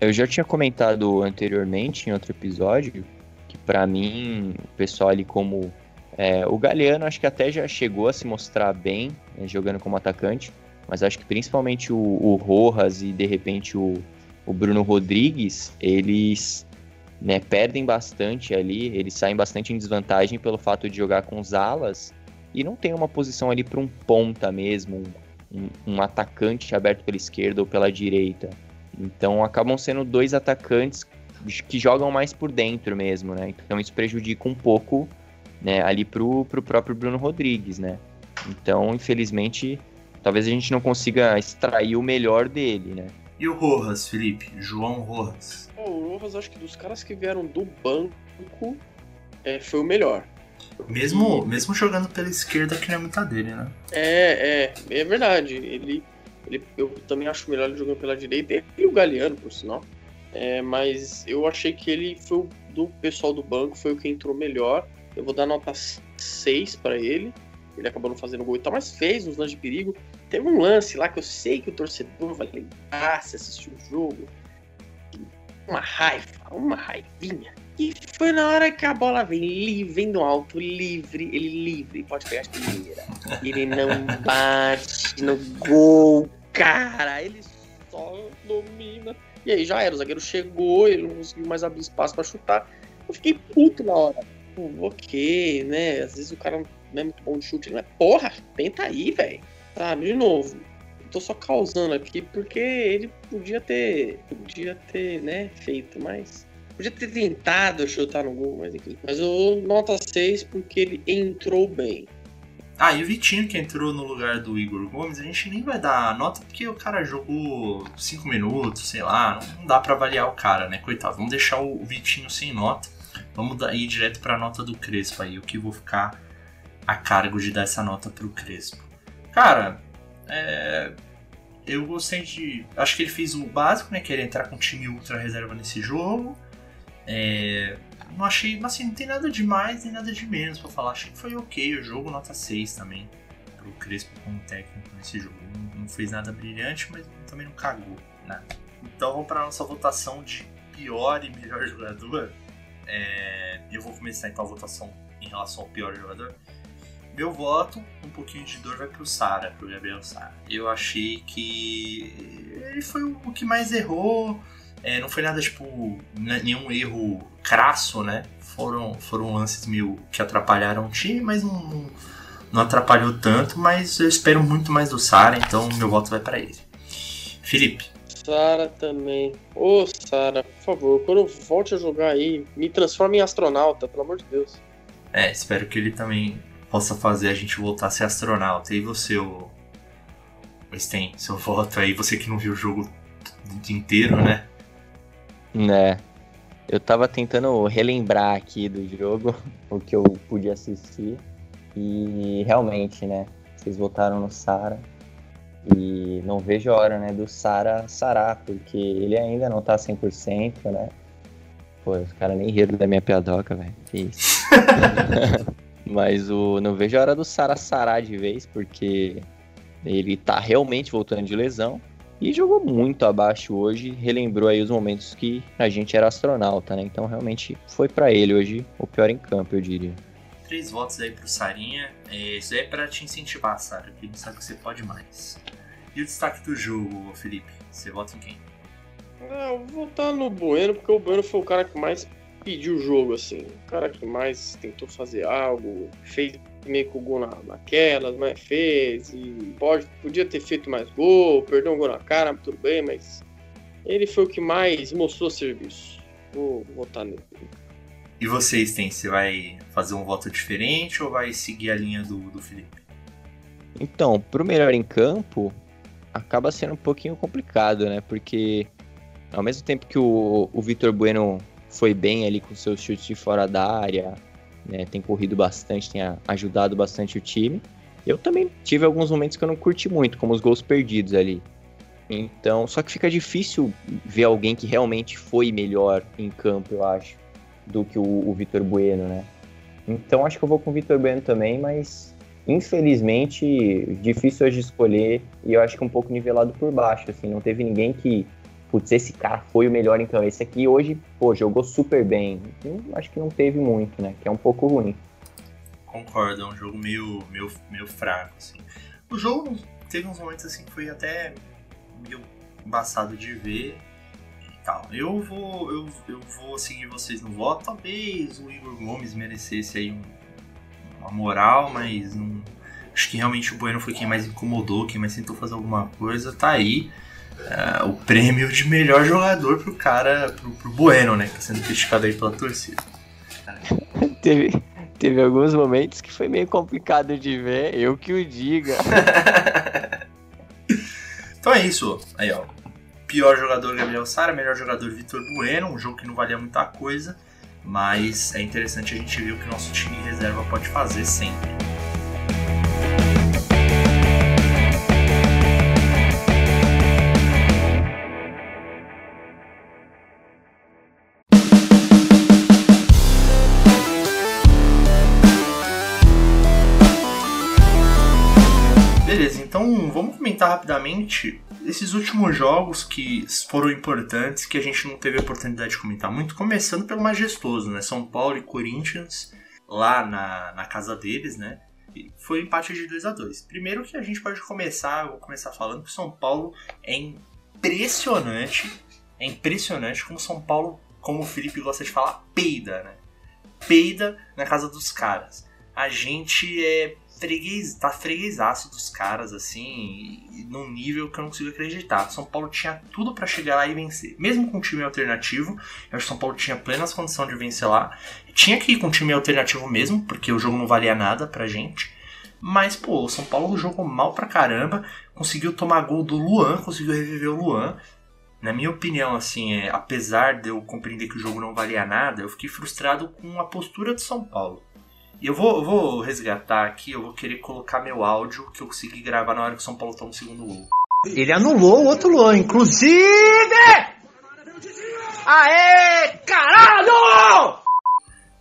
Eu já tinha comentado anteriormente em outro episódio que para mim o pessoal ali como é, o Galeano acho que até já chegou a se mostrar bem né, jogando como atacante, mas acho que principalmente o, o Rojas e de repente o, o Bruno Rodrigues eles né, perdem bastante ali, eles saem bastante em desvantagem pelo fato de jogar com os alas e não tem uma posição ali para um ponta mesmo, um, um atacante aberto pela esquerda ou pela direita. Então acabam sendo dois atacantes que jogam mais por dentro mesmo, né? Então isso prejudica um pouco né, ali pro, pro próprio Bruno Rodrigues, né? Então, infelizmente, talvez a gente não consiga extrair o melhor dele, né? E o Rojas, Felipe? João Rojas. O Rojas, acho que dos caras que vieram do banco, é, foi o melhor. Mesmo, mesmo jogando pela esquerda, que não é muita dele, né? É, é, é verdade. Ele ele, eu também acho melhor ele jogando pela direita e o Galeano, por sinal. É, mas eu achei que ele foi o, do pessoal do banco, foi o que entrou melhor. Eu vou dar nota 6 para ele. Ele acabou não fazendo gol e tal, mas fez uns lances de perigo. Teve um lance lá que eu sei que o torcedor vai lembrar se assistiu o jogo. Uma raiva, uma raivinha. E foi na hora que a bola vem livre, vem do alto, livre, ele livre, pode pegar a primeira. Ele não bate no gol, cara, ele só domina. E aí já era, o zagueiro chegou, ele não conseguiu mais abrir espaço para chutar. Eu fiquei puto na hora. Pô, ok, né? Às vezes o cara não é muito bom de chute, mas porra, tenta aí, velho. Tá, de novo. Tô só causando aqui porque ele podia ter, podia ter, né, feito, mas podia ter tentado chutar no gol, mas enfim. Mas eu nota 6 porque ele entrou bem. Ah, e o Vitinho que entrou no lugar do Igor Gomes, a gente nem vai dar nota porque o cara jogou 5 minutos, sei lá, não dá para avaliar o cara, né? Coitado, vamos deixar o Vitinho sem nota. Vamos ir direto para a nota do Crespo aí, o que vou ficar a cargo de dar essa nota pro Crespo. Cara, é... eu gostei de. Acho que ele fez o básico, né? Que era entrar com time ultra reserva nesse jogo. É não achei, assim, não tem nada de mais nem nada de menos para falar. Achei que foi ok o jogo, nota 6 também, pro Crespo como técnico nesse jogo. Não, não fez nada brilhante, mas também não cagou nada. Então vamos para nossa votação de pior e melhor jogador. É, eu vou começar então a votação em relação ao pior jogador. Meu voto, um pouquinho de dor vai pro Sara, pro Gabriel Sara. Eu achei que ele foi o que mais errou. É, não foi nada, tipo, nenhum erro crasso, né? Foram, foram lances meio que atrapalharam o time, mas não, não atrapalhou tanto. Mas eu espero muito mais do Sara, então meu voto vai para ele. Felipe. Sara também. Ô, Sara, por favor, quando eu volte a jogar aí, me transforme em astronauta, pelo amor de Deus. É, espero que ele também possa fazer a gente voltar a ser astronauta. E você, o. Sten, seu voto aí, você que não viu o jogo inteiro, né? Né. Eu tava tentando relembrar aqui do jogo o que eu pude assistir. E realmente, né? Vocês votaram no Sara. E não vejo a hora, né, do Sara sarar, porque ele ainda não tá 100%, né? Pô, os caras nem riram da minha piadoca, velho. Que isso. Mas o não vejo a hora do Sara sarar de vez, porque ele tá realmente voltando de lesão. E jogou muito abaixo hoje, relembrou aí os momentos que a gente era astronauta, né? Então realmente foi para ele hoje o pior em campo, eu diria. Três votos aí pro Sarinha. É, isso aí é pra te incentivar, Sara, porque a gente sabe que você pode mais. E o destaque do jogo, Felipe? Você vota em quem? Ah, eu vou votar no Bueno, porque o Bueno foi o cara que mais pediu o jogo, assim. O cara que mais tentou fazer algo, fez meio com o gol na, naquelas, mas fez. E pode, podia ter feito mais gol, perdeu um gol na cara, tudo bem, mas ele foi o que mais mostrou serviço. Vou votar nele. E vocês, tem? Você vai fazer um voto diferente ou vai seguir a linha do, do Felipe? Então, pro melhor em campo, acaba sendo um pouquinho complicado, né? Porque ao mesmo tempo que o, o Vitor Bueno foi bem ali com seus chutes de fora da área, né, tem corrido bastante, tem ajudado bastante o time. Eu também tive alguns momentos que eu não curti muito, como os gols perdidos ali. Então, só que fica difícil ver alguém que realmente foi melhor em campo, eu acho, do que o, o Vitor Bueno, né? Então, acho que eu vou com o Vitor Bueno também, mas infelizmente difícil hoje escolher e eu acho que um pouco nivelado por baixo, assim, não teve ninguém que putz, esse cara foi o melhor campo. Esse aqui hoje, pô, jogou super bem. Eu acho que não teve muito, né? Que é um pouco ruim. Concordo, é um jogo meio, meio, meio fraco, assim. O jogo teve uns momentos assim que foi até meio embaçado de ver tal. Eu vou, eu, eu vou seguir vocês no voto. Talvez o Igor Gomes merecesse aí um, uma moral, mas não, acho que realmente o Bueno foi quem mais incomodou, quem mais tentou fazer alguma coisa. Tá aí uh, o prêmio de melhor jogador pro cara, pro, pro Bueno, né? Que tá sendo criticado aí pela torcida. teve, teve alguns momentos que foi meio complicado de ver, eu que o diga. então é isso. Aí, ó. Pior jogador Gabriel Sara, melhor jogador Vitor Bueno, um jogo que não valia muita coisa, mas é interessante a gente ver o que nosso time reserva pode fazer sempre. Então, vamos comentar rapidamente esses últimos jogos que foram importantes, que a gente não teve a oportunidade de comentar muito, começando pelo majestoso, né? São Paulo e Corinthians, lá na, na casa deles, né? foi um empate de 2 a 2 Primeiro que a gente pode começar, vou começar falando que o São Paulo é impressionante, é impressionante como São Paulo, como o Felipe gosta de falar, peida, né? Peida na casa dos caras. A gente é freguês, tá freguesaço dos caras, assim, num nível que eu não consigo acreditar. São Paulo tinha tudo para chegar lá e vencer. Mesmo com um time alternativo, eu acho que São Paulo tinha plenas condições de vencer lá. Tinha que ir com um time alternativo mesmo, porque o jogo não valia nada pra gente. Mas, pô, o São Paulo jogou mal pra caramba, conseguiu tomar gol do Luan, conseguiu reviver o Luan. Na minha opinião, assim, é, apesar de eu compreender que o jogo não valia nada, eu fiquei frustrado com a postura do São Paulo. E eu vou, eu vou resgatar aqui, eu vou querer colocar meu áudio que eu consegui gravar na hora que o São Paulo toma o segundo gol. Ele anulou o outro gol, inclusive! Aê, caralho! Pra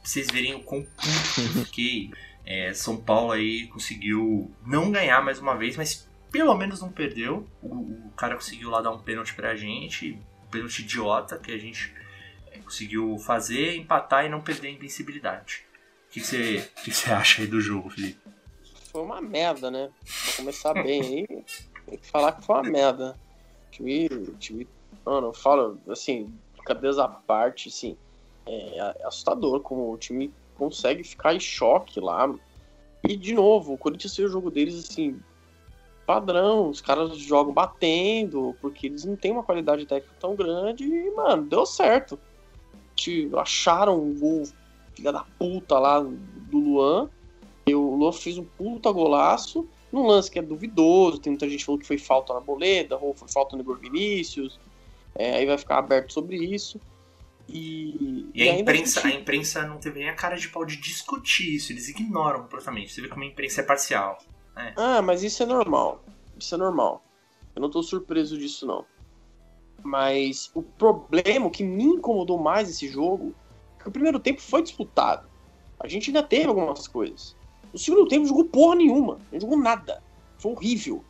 vocês verem o quão puto eu fiquei. É, São Paulo aí conseguiu não ganhar mais uma vez, mas pelo menos não perdeu. O, o cara conseguiu lá dar um pênalti pra gente, pênalti idiota, que a gente Conseguiu fazer, empatar e não perder a invencibilidade. O que, você, que, que acha aí do jogo, Felipe? Foi uma merda, né? Pra começar bem aí, tem que falar que foi uma merda. Time, time, mano, eu falo, assim, cabeça à parte, assim, é assustador como o time consegue ficar em choque lá. E, de novo, o Corinthians fez o jogo deles, assim, padrão. Os caras jogam batendo, porque eles não têm uma qualidade técnica tão grande. E, mano, deu certo. Acharam um gol, filha da puta lá do Luan. E o Luan fez um puta golaço. Num lance que é duvidoso, tem muita gente falando que foi falta na boleda, ou foi falta no Igor Vinícius. É, aí vai ficar aberto sobre isso. E, e, e a, imprensa, a, gente... a imprensa não teve nem a cara de pau de discutir isso, eles ignoram completamente. Você vê como a imprensa é parcial. É. Ah, mas isso é normal. Isso é normal. Eu não tô surpreso disso, não. Mas o problema, o que me incomodou mais esse jogo, o primeiro tempo foi disputado. A gente ainda teve algumas coisas. O segundo tempo jogou porra nenhuma. Não jogou nada. Foi horrível.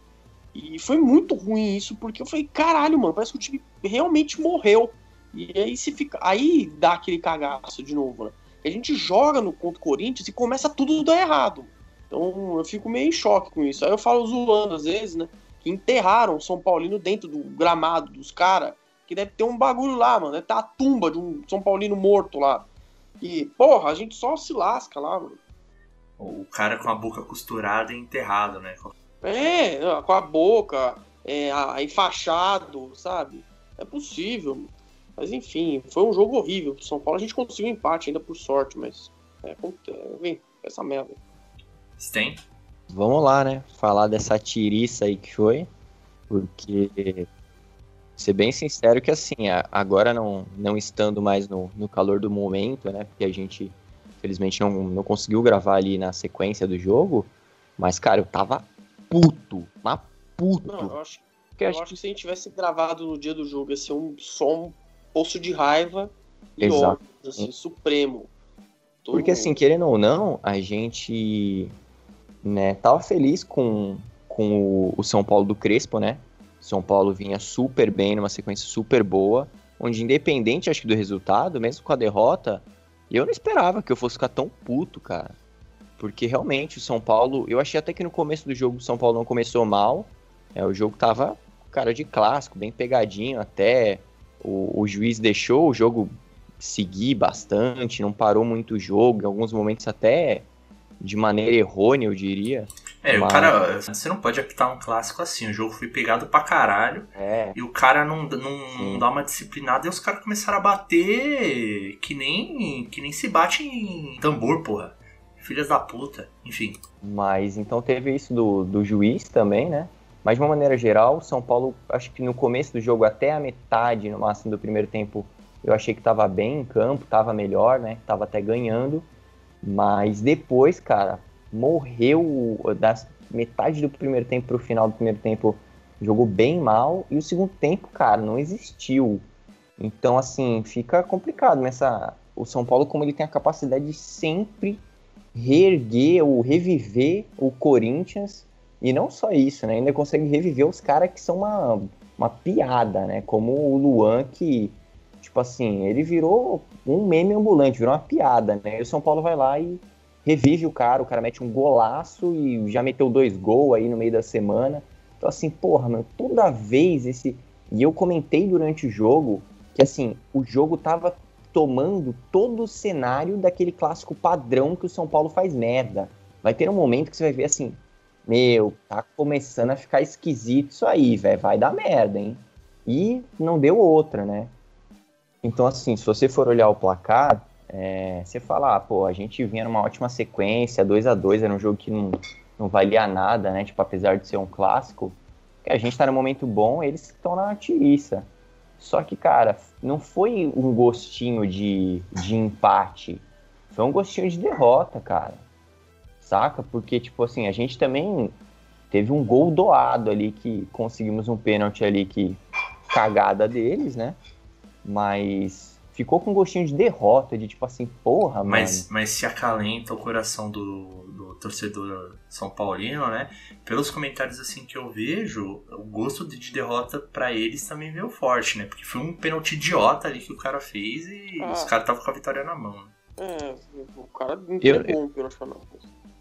E foi muito ruim isso, porque eu falei, caralho, mano, parece que o time realmente morreu. E aí se fica. Aí dá aquele cagaço de novo, né? a gente joga no contra o Corinthians e começa tudo dar errado. Então eu fico meio em choque com isso. Aí eu falo zoando às vezes, né? Que enterraram o São Paulino dentro do gramado dos caras. Que deve ter um bagulho lá, mano. Deve ter a tumba de um São Paulino morto lá. E, porra, a gente só se lasca lá, mano. O cara com a boca costurada e enterrado, né? É, com a boca, é, enfaixado, sabe? É possível. Mas enfim, foi um jogo horrível pro São Paulo. A gente conseguiu um empate ainda por sorte, mas. É, vem, essa merda. Tem? Vamos lá, né? Falar dessa tiriça aí que foi. Porque. Ser bem sincero que assim, agora não, não estando mais no, no calor do momento, né? Porque a gente, felizmente, não, não conseguiu gravar ali na sequência do jogo. Mas, cara, eu tava puto. Mas puto. Não, eu acho, eu acho que se a gente tivesse gravado no dia do jogo, ia ser um, só um poço de raiva e Exato. ódio, assim, supremo. Todo Porque, mundo. assim, querendo ou não, a gente né, tava feliz com, com o, o São Paulo do Crespo, né? São Paulo vinha super bem, numa sequência super boa, onde independente, acho que do resultado, mesmo com a derrota, eu não esperava que eu fosse ficar tão puto, cara. Porque realmente o São Paulo, eu achei até que no começo do jogo o São Paulo não começou mal. É, o jogo tava, cara, de clássico, bem pegadinho até. O, o juiz deixou o jogo seguir bastante, não parou muito o jogo, em alguns momentos até de maneira errônea, eu diria. É, mas... o cara, você não pode apitar um clássico assim. O jogo foi pegado pra caralho. É. E o cara não, não, não dá uma disciplinada e os caras começaram a bater que nem, que nem se bate em tambor, porra. Filhas da puta, enfim. Mas então teve isso do, do juiz também, né? Mas de uma maneira geral, São Paulo, acho que no começo do jogo, até a metade, no máximo do primeiro tempo, eu achei que estava bem em campo, estava melhor, né? Tava até ganhando. Mas depois, cara, morreu das metade do primeiro tempo pro final do primeiro tempo, jogou bem mal e o segundo tempo, cara, não existiu. Então, assim, fica complicado nessa o São Paulo como ele tem a capacidade de sempre reerguer ou reviver o Corinthians e não só isso, né? Ainda consegue reviver os caras que são uma, uma piada, né? Como o Luan que Tipo assim, ele virou um meme ambulante, virou uma piada, né? E o São Paulo vai lá e revive o cara, o cara mete um golaço e já meteu dois gols aí no meio da semana. Então, assim, porra, mano, toda vez esse. E eu comentei durante o jogo que, assim, o jogo tava tomando todo o cenário daquele clássico padrão que o São Paulo faz merda. Vai ter um momento que você vai ver assim, meu, tá começando a ficar esquisito isso aí, velho, vai dar merda, hein? E não deu outra, né? Então, assim, se você for olhar o placar, é, você fala, ah, pô, a gente vinha numa ótima sequência, 2 a 2 era um jogo que não, não valia nada, né? Tipo, apesar de ser um clássico, a gente tá no momento bom, eles estão na tiriça. Só que, cara, não foi um gostinho de, de empate, foi um gostinho de derrota, cara. Saca? Porque, tipo assim, a gente também teve um gol doado ali, que conseguimos um pênalti ali que cagada deles, né? mas ficou com um gostinho de derrota, de tipo assim, porra, mas, mano. Mas se acalenta o coração do, do torcedor São Paulino, né? Pelos comentários assim que eu vejo, o gosto de derrota para eles também veio forte, né? Porque foi um pênalti idiota ali que o cara fez e ah. os caras estavam com a vitória na mão. Né? É, o cara entregou um pênalti na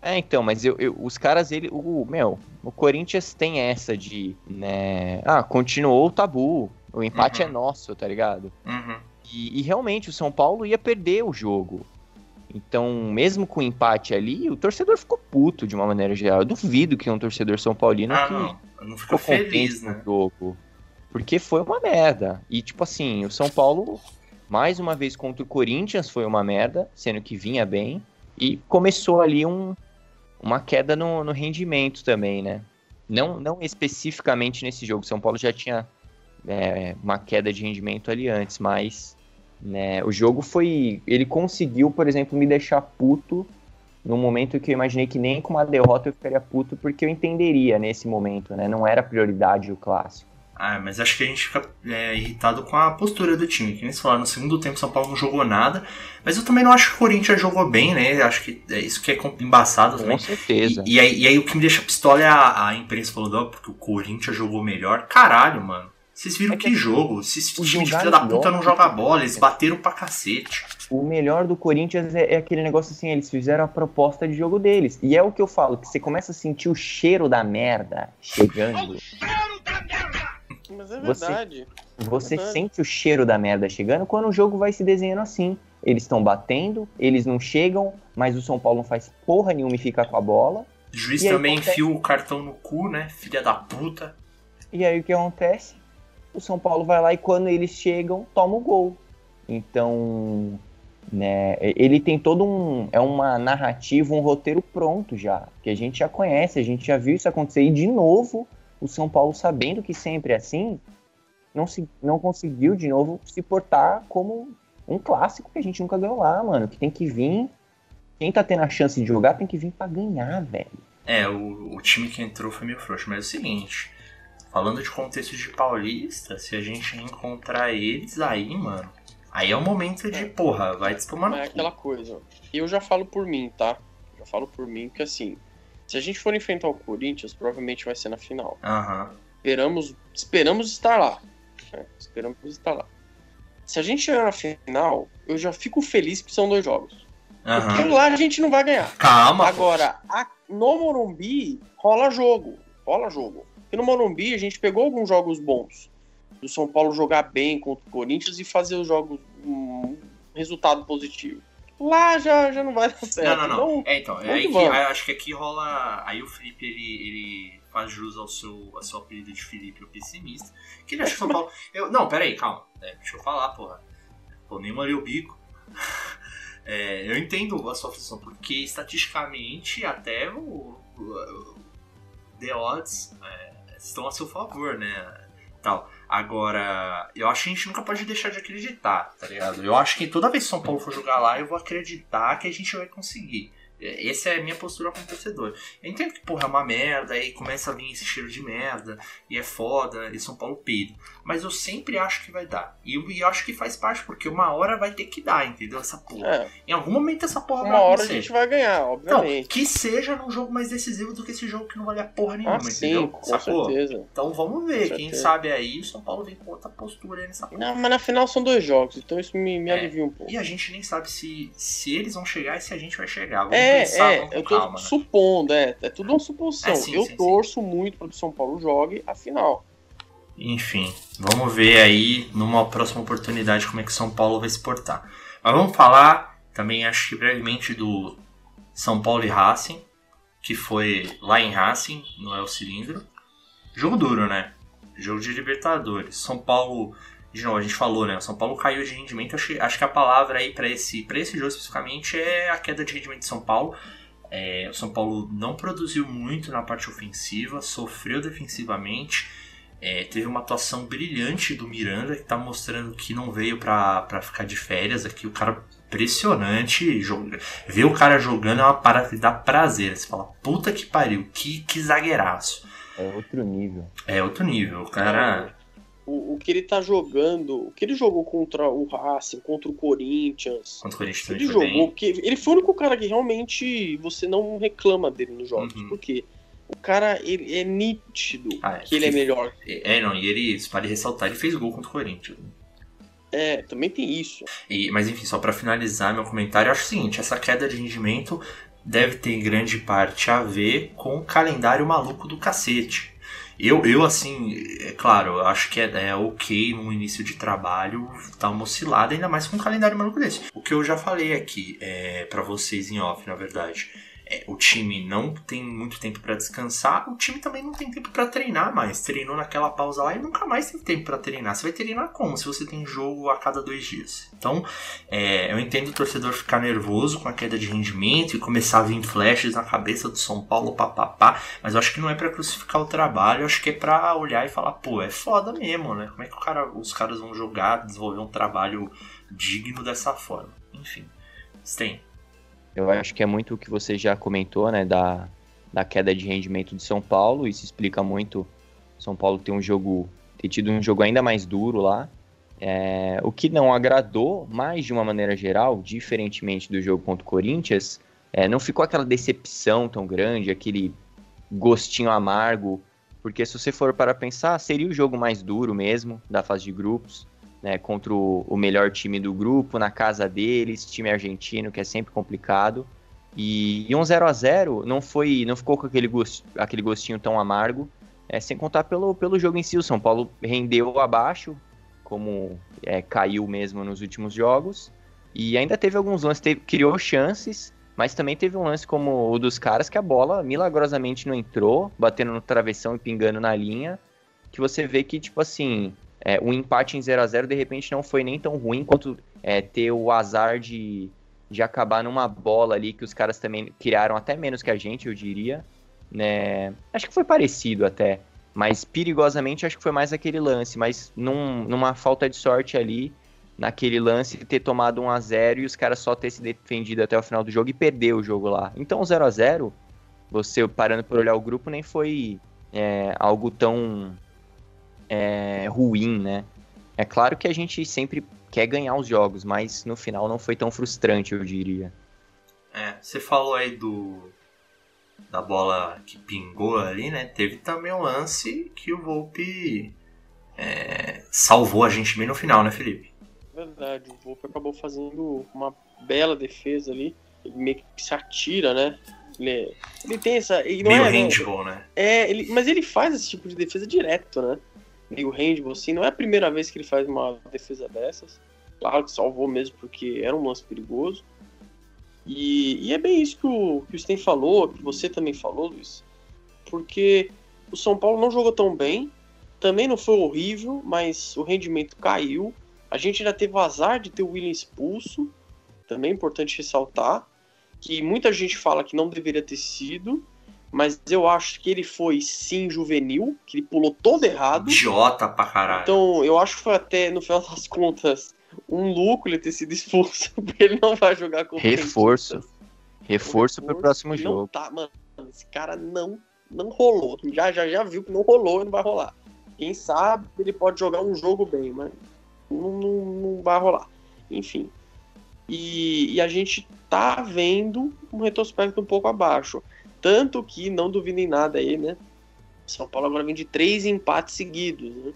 É, então, mas eu, eu, os caras, ele, o, meu, o Corinthians tem essa de, né, ah, continuou o tabu, o empate uhum. é nosso, tá ligado? Uhum. E, e, realmente o São Paulo ia perder o jogo. Então, mesmo com o empate ali, o torcedor ficou puto de uma maneira geral. Eu duvido que um torcedor São Paulino ah, que não. não ficou feliz, né? no jogo. Porque foi uma merda. E, tipo assim, o São Paulo, mais uma vez contra o Corinthians, foi uma merda, sendo que vinha bem. E começou ali um, uma queda no, no rendimento também, né? Não, não especificamente nesse jogo. São Paulo já tinha é, uma queda de rendimento ali antes, mas né, o jogo foi. Ele conseguiu, por exemplo, me deixar puto no momento que eu imaginei que nem com uma derrota eu ficaria puto, porque eu entenderia nesse momento, né? Não era prioridade o clássico. Ah, mas acho que a gente fica é, irritado com a postura do time. Que nem se falar, no segundo tempo o São Paulo não jogou nada. Mas eu também não acho que o Corinthians jogou bem, né? Acho que é isso que é embaçado também. Com certeza. E, e, aí, e aí, o que me deixa pistola é a, a imprensa falando, oh, porque o Corinthians jogou melhor. Caralho, mano. Vocês viram é que, que jogo? Esses times de filha da puta não jogam bola, eles bateram pra cacete. O melhor do Corinthians é, é, aquele negócio assim, eles fizeram a proposta de jogo deles. E é o que eu falo, que você começa a sentir o cheiro da merda chegando. O cheiro da merda! Mas é verdade. Você, você é verdade. sente o cheiro da merda chegando quando o jogo vai se desenhando assim. Eles estão batendo, eles não chegam, mas o São Paulo não faz porra nenhuma e fica com a bola. O juiz também enfia o cartão no cu, né? Filha da puta. E aí o que acontece? O São Paulo vai lá e quando eles chegam, toma o gol. Então, né, ele tem todo um é uma narrativa, um roteiro pronto já, que a gente já conhece, a gente já viu isso acontecer e de novo, o São Paulo sabendo que sempre é assim, não se não conseguiu de novo se portar como um clássico que a gente nunca ganhou lá, mano, que tem que vir quem tá tendo a chance de jogar tem que vir para ganhar, velho. É, o, o time que entrou foi meio frouxo, mas é o seguinte, Falando de contexto de paulista, se a gente encontrar eles aí, mano, aí é o momento de, porra, vai destomar É aquela coisa. Eu já falo por mim, tá? Já falo por mim que assim, se a gente for enfrentar o Corinthians, provavelmente vai ser na final. Uhum. Esperamos, esperamos estar lá. É, esperamos estar lá. Se a gente chegar na final, eu já fico feliz que são dois jogos. Uhum. Porque lá a gente não vai ganhar. Calma. Agora, a, no Morumbi rola jogo. Rola jogo. Porque no Morumbi a gente pegou alguns jogos bons. Do São Paulo jogar bem contra o Corinthians e fazer os jogos um resultado positivo. Lá já, já não vai dar certo. Não, não, não. É, então, é aí que, acho que aqui rola. Aí o Felipe ele, ele faz jus ao seu, ao seu apelido de Felipe, o pessimista. Que ele acha que São Paulo. Eu, não, pera aí, calma. É, deixa eu falar, porra. Pô, nem molhei o bico. É, eu entendo a sua função, porque estatisticamente até o, o, The Odds é, estão a seu favor, né? Tal. Agora, eu acho que a gente nunca pode deixar de acreditar, tá ligado? Eu acho que toda vez que São Paulo for jogar lá, eu vou acreditar que a gente vai conseguir. Essa é a minha postura como torcedor. Eu entendo que, porra, é uma merda, aí começa a vir esse cheiro de merda, e é foda, e São Paulo peido. Mas eu sempre acho que vai dar. E eu, eu, acho que faz parte, porque uma hora vai ter que dar, entendeu? Essa porra. É. Em algum momento essa porra uma vai Uma hora a gente vai ganhar, obviamente. Então, que seja num jogo mais decisivo do que esse jogo que não vale a porra nenhuma, ah, entendeu? Sim, com Sacou? certeza. Então vamos ver. Quem sabe aí o São Paulo vem com outra postura aí nessa porra. Não, mas na final são dois jogos, então isso me, me é. alivia um pouco. E a gente nem sabe se, se eles vão chegar e se a gente vai chegar. Vamos é, pensar, é, eu tô calma, né? supondo, é, é tudo uma suposição. É, sim, eu sim, torço sim. muito para que o São Paulo jogue a final. Enfim, vamos ver aí numa próxima oportunidade como é que São Paulo vai se portar. Mas vamos falar também, acho que brevemente, do São Paulo e Racing, que foi lá em Racing, no El Cilindro. Jogo duro, né? Jogo de Libertadores. São Paulo, de novo, a gente falou, né? O São Paulo caiu de rendimento. Acho, acho que a palavra aí para esse, pra esse jogo especificamente é a queda de rendimento de São Paulo. É, o São Paulo não produziu muito na parte ofensiva, sofreu defensivamente. É, teve uma atuação brilhante do Miranda, que está mostrando que não veio para ficar de férias aqui. O cara impressionante. Joga, ver o cara jogando é uma parada que dá prazer. Você fala, puta que pariu, que, que zagueiraço. É outro nível. É outro nível. O cara. O, o que ele tá jogando, o que ele jogou contra o Racing, contra o Corinthians. Contra o Corinthians Ele jogou, bem. porque ele foi o único cara que realmente você não reclama dele nos jogos. Uhum. Porque o cara ele é nítido Ah, é, que ele é porque- melhor. É, não, e ele, vale ressaltar, ele fez gol contra o Corinthians. É, também tem isso. E, mas enfim, só pra finalizar meu comentário, eu acho o seguinte, essa queda de rendimento deve ter em grande parte a ver com o calendário maluco do cacete. Eu, eu assim, é claro, acho que é, é ok no início de trabalho dar uma oscilada, ainda mais com um calendário maluco desse. O que eu já falei aqui, é, para vocês em off, na verdade, é, o time não tem muito tempo pra descansar, o time também não tem tempo pra treinar mais. Treinou naquela pausa lá e nunca mais tem tempo pra treinar. Você vai treinar como? Se você tem jogo a cada dois dias. Então, é, eu entendo o torcedor ficar nervoso com a queda de rendimento e começar a vir flashes na cabeça do São Paulo, papapá, mas eu acho que não é pra crucificar o trabalho, eu acho que é pra olhar e falar, pô, é foda mesmo, né? Como é que cara, os caras vão jogar, desenvolver um trabalho digno dessa forma? Enfim, tem. Eu acho que é muito o que você já comentou, né, da, da queda de rendimento de São Paulo. Isso explica muito São Paulo ter um jogo, ter tido um jogo ainda mais duro lá. É, o que não agradou, mais de uma maneira geral, diferentemente do jogo contra o Corinthians, é, não ficou aquela decepção tão grande, aquele gostinho amargo, porque se você for para pensar, seria o jogo mais duro mesmo da fase de grupos né, contra o, o melhor time do grupo, na casa deles, time argentino, que é sempre complicado. E, e um 0 a 0 não foi, não ficou com aquele, gost, aquele gostinho tão amargo, é, sem contar pelo, pelo jogo em si. O São Paulo rendeu abaixo, como é, caiu mesmo nos últimos jogos, e ainda teve alguns lances, teve, criou chances, mas também teve um lance como o dos caras que a bola milagrosamente não entrou, batendo no travessão e pingando na linha, que você vê que, tipo assim, é, o empate em 0 a 0 de repente não foi nem tão ruim quanto é, ter o azar de, de acabar numa bola ali que os caras também criaram até menos que a gente, eu diria. Né? Acho que foi parecido até, mas perigosamente acho que foi mais aquele lance, mas num, numa falta de sorte ali, naquele lance, ter tomado 1 a 0 e os caras só ter se defendido até o final do jogo e perder o jogo lá. Então 0 a 0 você parando por olhar o grupo, nem foi é, algo tão é, ruim, né? É claro que a gente sempre quer ganhar os jogos, mas no final não foi tão frustrante, eu diria. É, você falou aí do da bola que pingou ali, né? Teve também um lance que o Volpe é, salvou a gente bem no final, né, Felipe? Verdade, o Volpe acabou fazendo uma bela defesa ali. Ele meio que se atira, né? Ele, ele tem essa. Ele não Meio é, né? handball, né? É, ele, mas ele faz esse tipo de defesa direto, né? Meio handball, assim. Não é a primeira vez que ele faz uma defesa dessas. Claro que salvou mesmo, porque era um lance perigoso. E, e é bem isso que o, que o Sten falou, que você também falou, Luiz. Porque o São Paulo não jogou tão bem. Também não foi horrível, mas o rendimento caiu. A gente ainda teve o azar de ter o William expulso. Também é importante ressaltar. Que muita gente fala que não deveria ter sido mas eu acho que ele foi sim juvenil, que ele pulou todo errado. Idiota pra caralho. Então eu acho que foi até, no final das contas, um lucro ele ter sido expulso, porque ele não vai jogar com Reforço. Reforço pro próximo Não jogo. Tá, mano, esse cara não, não rolou. Já, já, já viu que não rolou e não vai rolar. Quem sabe ele pode jogar um jogo bem, mas não, não, não vai rolar. Enfim. E, e a gente tá vendo um retrospecto um pouco abaixo. Tanto que, não duvidem nada aí, né? São Paulo agora vem de três empates seguidos, né?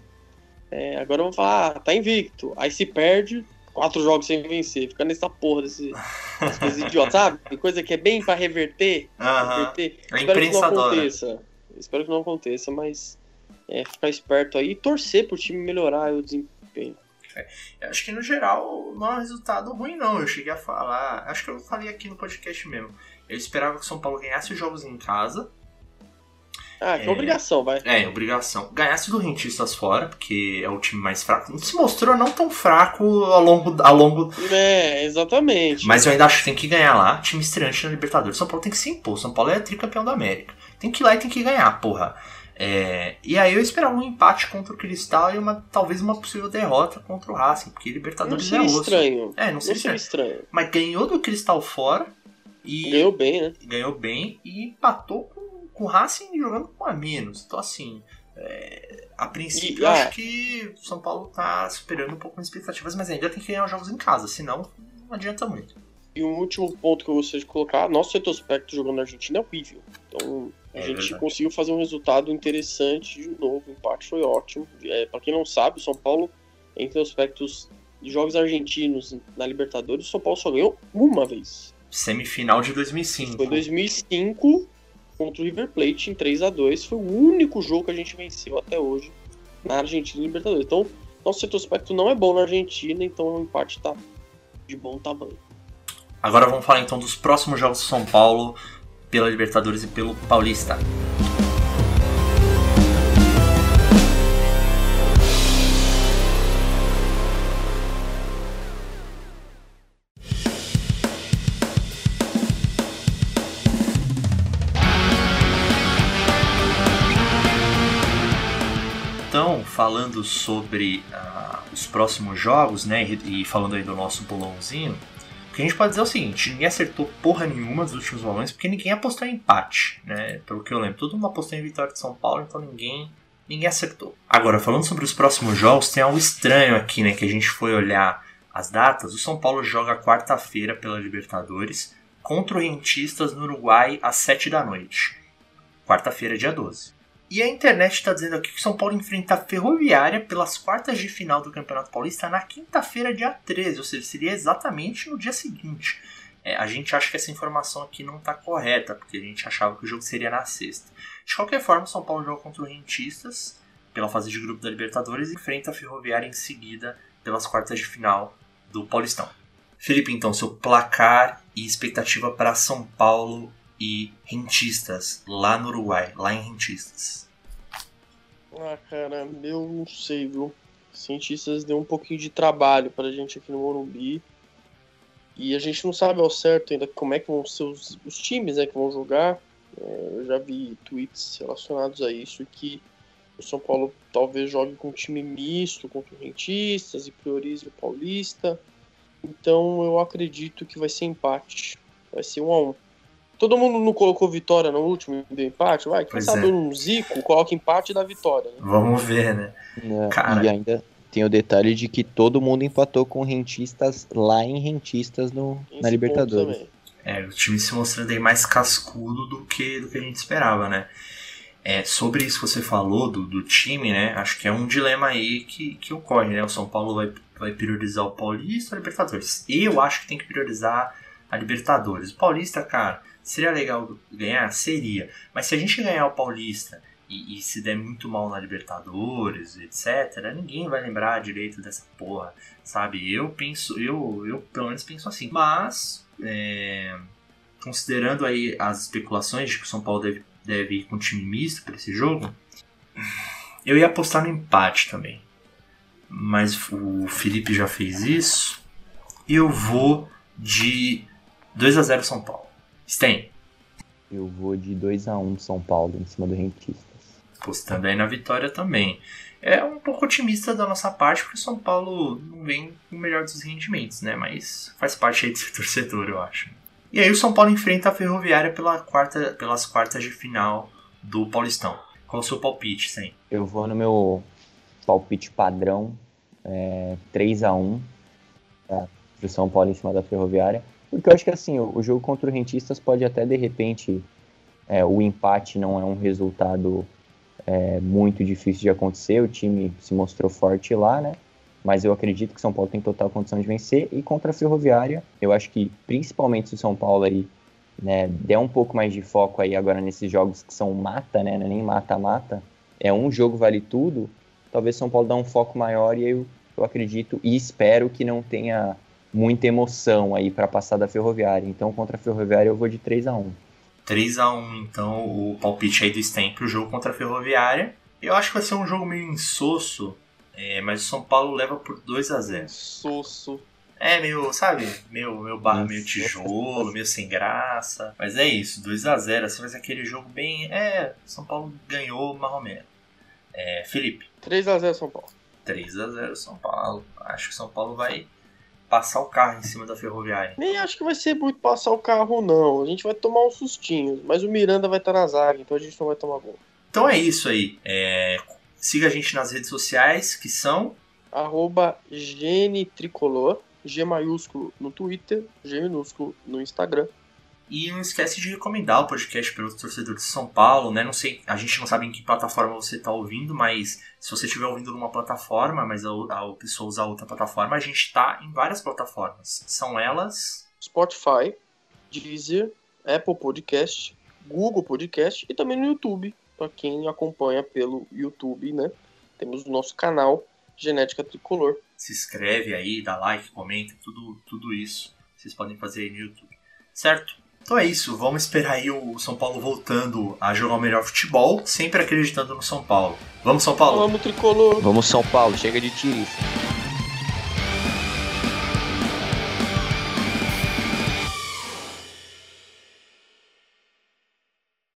É, agora vamos falar, ah, tá invicto. Aí se perde, quatro jogos sem vencer. Fica nessa porra desse, dessas coisas idiotas, sabe? Coisa que é bem pra reverter. Aham. reverter. A Espero que não adora. aconteça. Espero que não aconteça, mas é, ficar esperto aí e torcer pro time melhorar o desempenho. Eu Acho que no geral não é um resultado ruim, não. Eu cheguei a falar. Acho que eu falei aqui no podcast mesmo. Eu esperava que o São Paulo ganhasse os jogos em casa. Ah, que É. obrigação, vai. É, obrigação. Ganhasse do Rentistas fora, porque é o time mais fraco. Se mostrou não tão fraco ao longo. Ao longo É, exatamente. mas eu ainda acho que tem que ganhar lá. Time estreante na Libertadores. São Paulo tem que se impor. São Paulo é tricampeão da América. Tem que ir lá e tem que ganhar, porra. É, e aí eu esperava um empate contra o Cristal e uma, talvez uma possível derrota contra o Racing, porque não Libertadores é seria osso. estranho. É, não Não seria seria estranho. estranho. Mas ganhou do Cristal fora e Ganhou bem, né? ganhou bem e empatou com, com o Racing jogando com a menos. Então, assim, é, A princípio, E, eu ah. acho que o São Paulo tá superando um pouco as expectativas, mas ainda tem que ganhar os jogos em casa, senão não adianta muito. E um último ponto que eu gostaria de colocar, nosso retrospecto jogando na Argentina é horrível. Então, a É gente verdade. conseguiu fazer um resultado interessante de novo, o empate foi ótimo. É, para quem não sabe, o São Paulo, em retrospectos de jogos argentinos na Libertadores, o São Paulo só ganhou uma vez. Semifinal de 2005. Foi em 2005 contra o River Plate em 3 a 2 Foi o único jogo que a gente venceu até hoje na Argentina e Libertadores. Então, nosso retrospecto não é bom na Argentina, então o empate tá de bom tamanho. Agora vamos falar então dos próximos jogos do São Paulo pela Libertadores e pelo Paulista. Falando sobre ah, os próximos jogos, né, e e falando aí do nosso bolãozinho, o que a gente pode dizer é o seguinte: ninguém acertou porra nenhuma dos últimos bolões, porque ninguém apostou em empate, né? Pelo que eu lembro, todo mundo apostou em vitória de São Paulo, então ninguém ninguém acertou. Agora, falando sobre os próximos jogos, tem algo estranho aqui, né? Que a gente foi olhar as datas. O São Paulo joga quarta-feira pela Libertadores contra o Rentistas no Uruguai às 7 da noite. Quarta-feira, dia 12. E a internet está dizendo aqui que o São Paulo enfrenta a Ferroviária pelas quartas de final do Campeonato Paulista na quinta-feira, dia 13, ou seja, seria exatamente no dia seguinte. É, a gente acha que essa informação aqui não está correta, porque a gente achava que o jogo seria na sexta. De qualquer forma, o São Paulo joga contra o Rentistas pela fase de grupo da Libertadores e enfrenta a Ferroviária em seguida pelas quartas de final do Paulistão. Felipe, então, seu placar e expectativa para São Paulo e Rentistas, lá no Uruguai, lá em Rentistas. Ah, cara, eu não sei, viu? Cientistas deu um pouquinho de trabalho pra gente aqui no Morumbi. E a gente não sabe ao certo ainda como é que vão ser os, os times né, que vão jogar. É, eu já vi tweets relacionados a isso que o São Paulo talvez jogue com um time misto contra o Rentistas e priorize o Paulista. Então eu acredito que vai ser empate. Vai ser um a um. Todo mundo não colocou vitória no último e deu empate? Vai, quem Pois sabe é. um Zico coloca empate e dá vitória. Né? Vamos ver, né? né? Cara. E ainda tem o detalhe de que todo mundo empatou com rentistas lá em rentistas no, Esse na Libertadores. É, o time se mostrando aí mais cascudo do que, do que a gente esperava, né? É, sobre isso que você falou do, do time, né? Acho que é um dilema aí que, que ocorre, né? O São Paulo vai, vai priorizar o Paulista ou a Libertadores? Eu acho que tem que priorizar a Libertadores. O Paulista, cara, seria legal ganhar? Seria. Mas se a gente ganhar o Paulista e, e se der muito mal na Libertadores, etc., ninguém vai lembrar direito dessa porra, sabe? Eu penso, eu, eu pelo menos penso assim. Mas, é, considerando aí as especulações de que o São Paulo deve, deve ir com time misto para esse jogo, eu ia apostar no empate também. Mas o Felipe já fez isso. Eu vou de 2 a 0 São Paulo. Sten, Eu vou de 2 a 1 São Paulo em cima do rentistas. apostando aí na vitória também. É um pouco otimista da nossa parte, porque o São Paulo não vem com o melhor dos rendimentos, né? Mas faz parte aí de ser torcedor, eu acho. E aí o São Paulo enfrenta a Ferroviária pela quarta, pelas quartas de final do Paulistão. Qual o seu palpite, Sten? Eu vou no meu palpite padrão, é, 3 a 1 tá? pro São Paulo em cima da Ferroviária. Porque eu acho que assim, o, jogo contra o Rentistas pode até de repente é, o empate não é um resultado é, muito difícil de acontecer. O time se mostrou forte lá, né? Mas eu acredito que São Paulo tem total condição de vencer. E contra a Ferroviária, eu acho que principalmente se o São Paulo aí né, der um pouco mais de foco aí agora nesses jogos que são mata, né? É nem mata-mata. É um jogo vale tudo. Talvez São Paulo dê um foco maior e eu, eu acredito e espero que não tenha muita emoção aí para passar da Ferroviária. Então contra a Ferroviária eu vou de 3 a 1 3 a 1 então, o palpite aí do Sten pro jogo contra a Ferroviária. Eu acho que vai ser um jogo meio insosso, é, mas o São Paulo leva por 2 a 0 Sosso. É, meio, sabe, meio, meio barra, meio tijolo, meio sem graça. Mas é isso, 2 a 0 assim vai ser aquele jogo bem. É, São Paulo ganhou marromeno. É, Felipe, 3x0 São Paulo. 3 a 0 São Paulo. Acho que São Paulo vai passar o carro em cima da Ferroviária. Nem acho que vai ser muito passar o carro, não. A gente vai tomar uns sustinhos. Mas o Miranda vai estar na zaga, então a gente não vai tomar gol. Então é isso aí. É, Siga a gente nas redes sociais, que são arroba Tricolor, G maiúsculo no Twitter, G minúsculo no Instagram. E não esquece de recomendar o podcast para os torcedores de São Paulo, né? Não sei, a gente não sabe em que plataforma você está ouvindo, mas se você estiver ouvindo numa plataforma, mas a, a pessoa usar outra plataforma, a gente está em várias plataformas. São elas: Spotify, Deezer, Apple Podcast, Google Podcast e também no YouTube. Para quem acompanha pelo YouTube, né? Temos o nosso canal Genética Tricolor. Se inscreve aí, dá like, comenta, tudo, tudo isso. Vocês podem fazer aí no YouTube. Certo? Então é isso, vamos esperar aí o São Paulo voltando a jogar o melhor futebol, sempre acreditando no São Paulo. Vamos, São Paulo? Vamos, tricolor! Vamos, São Paulo, chega de tirista.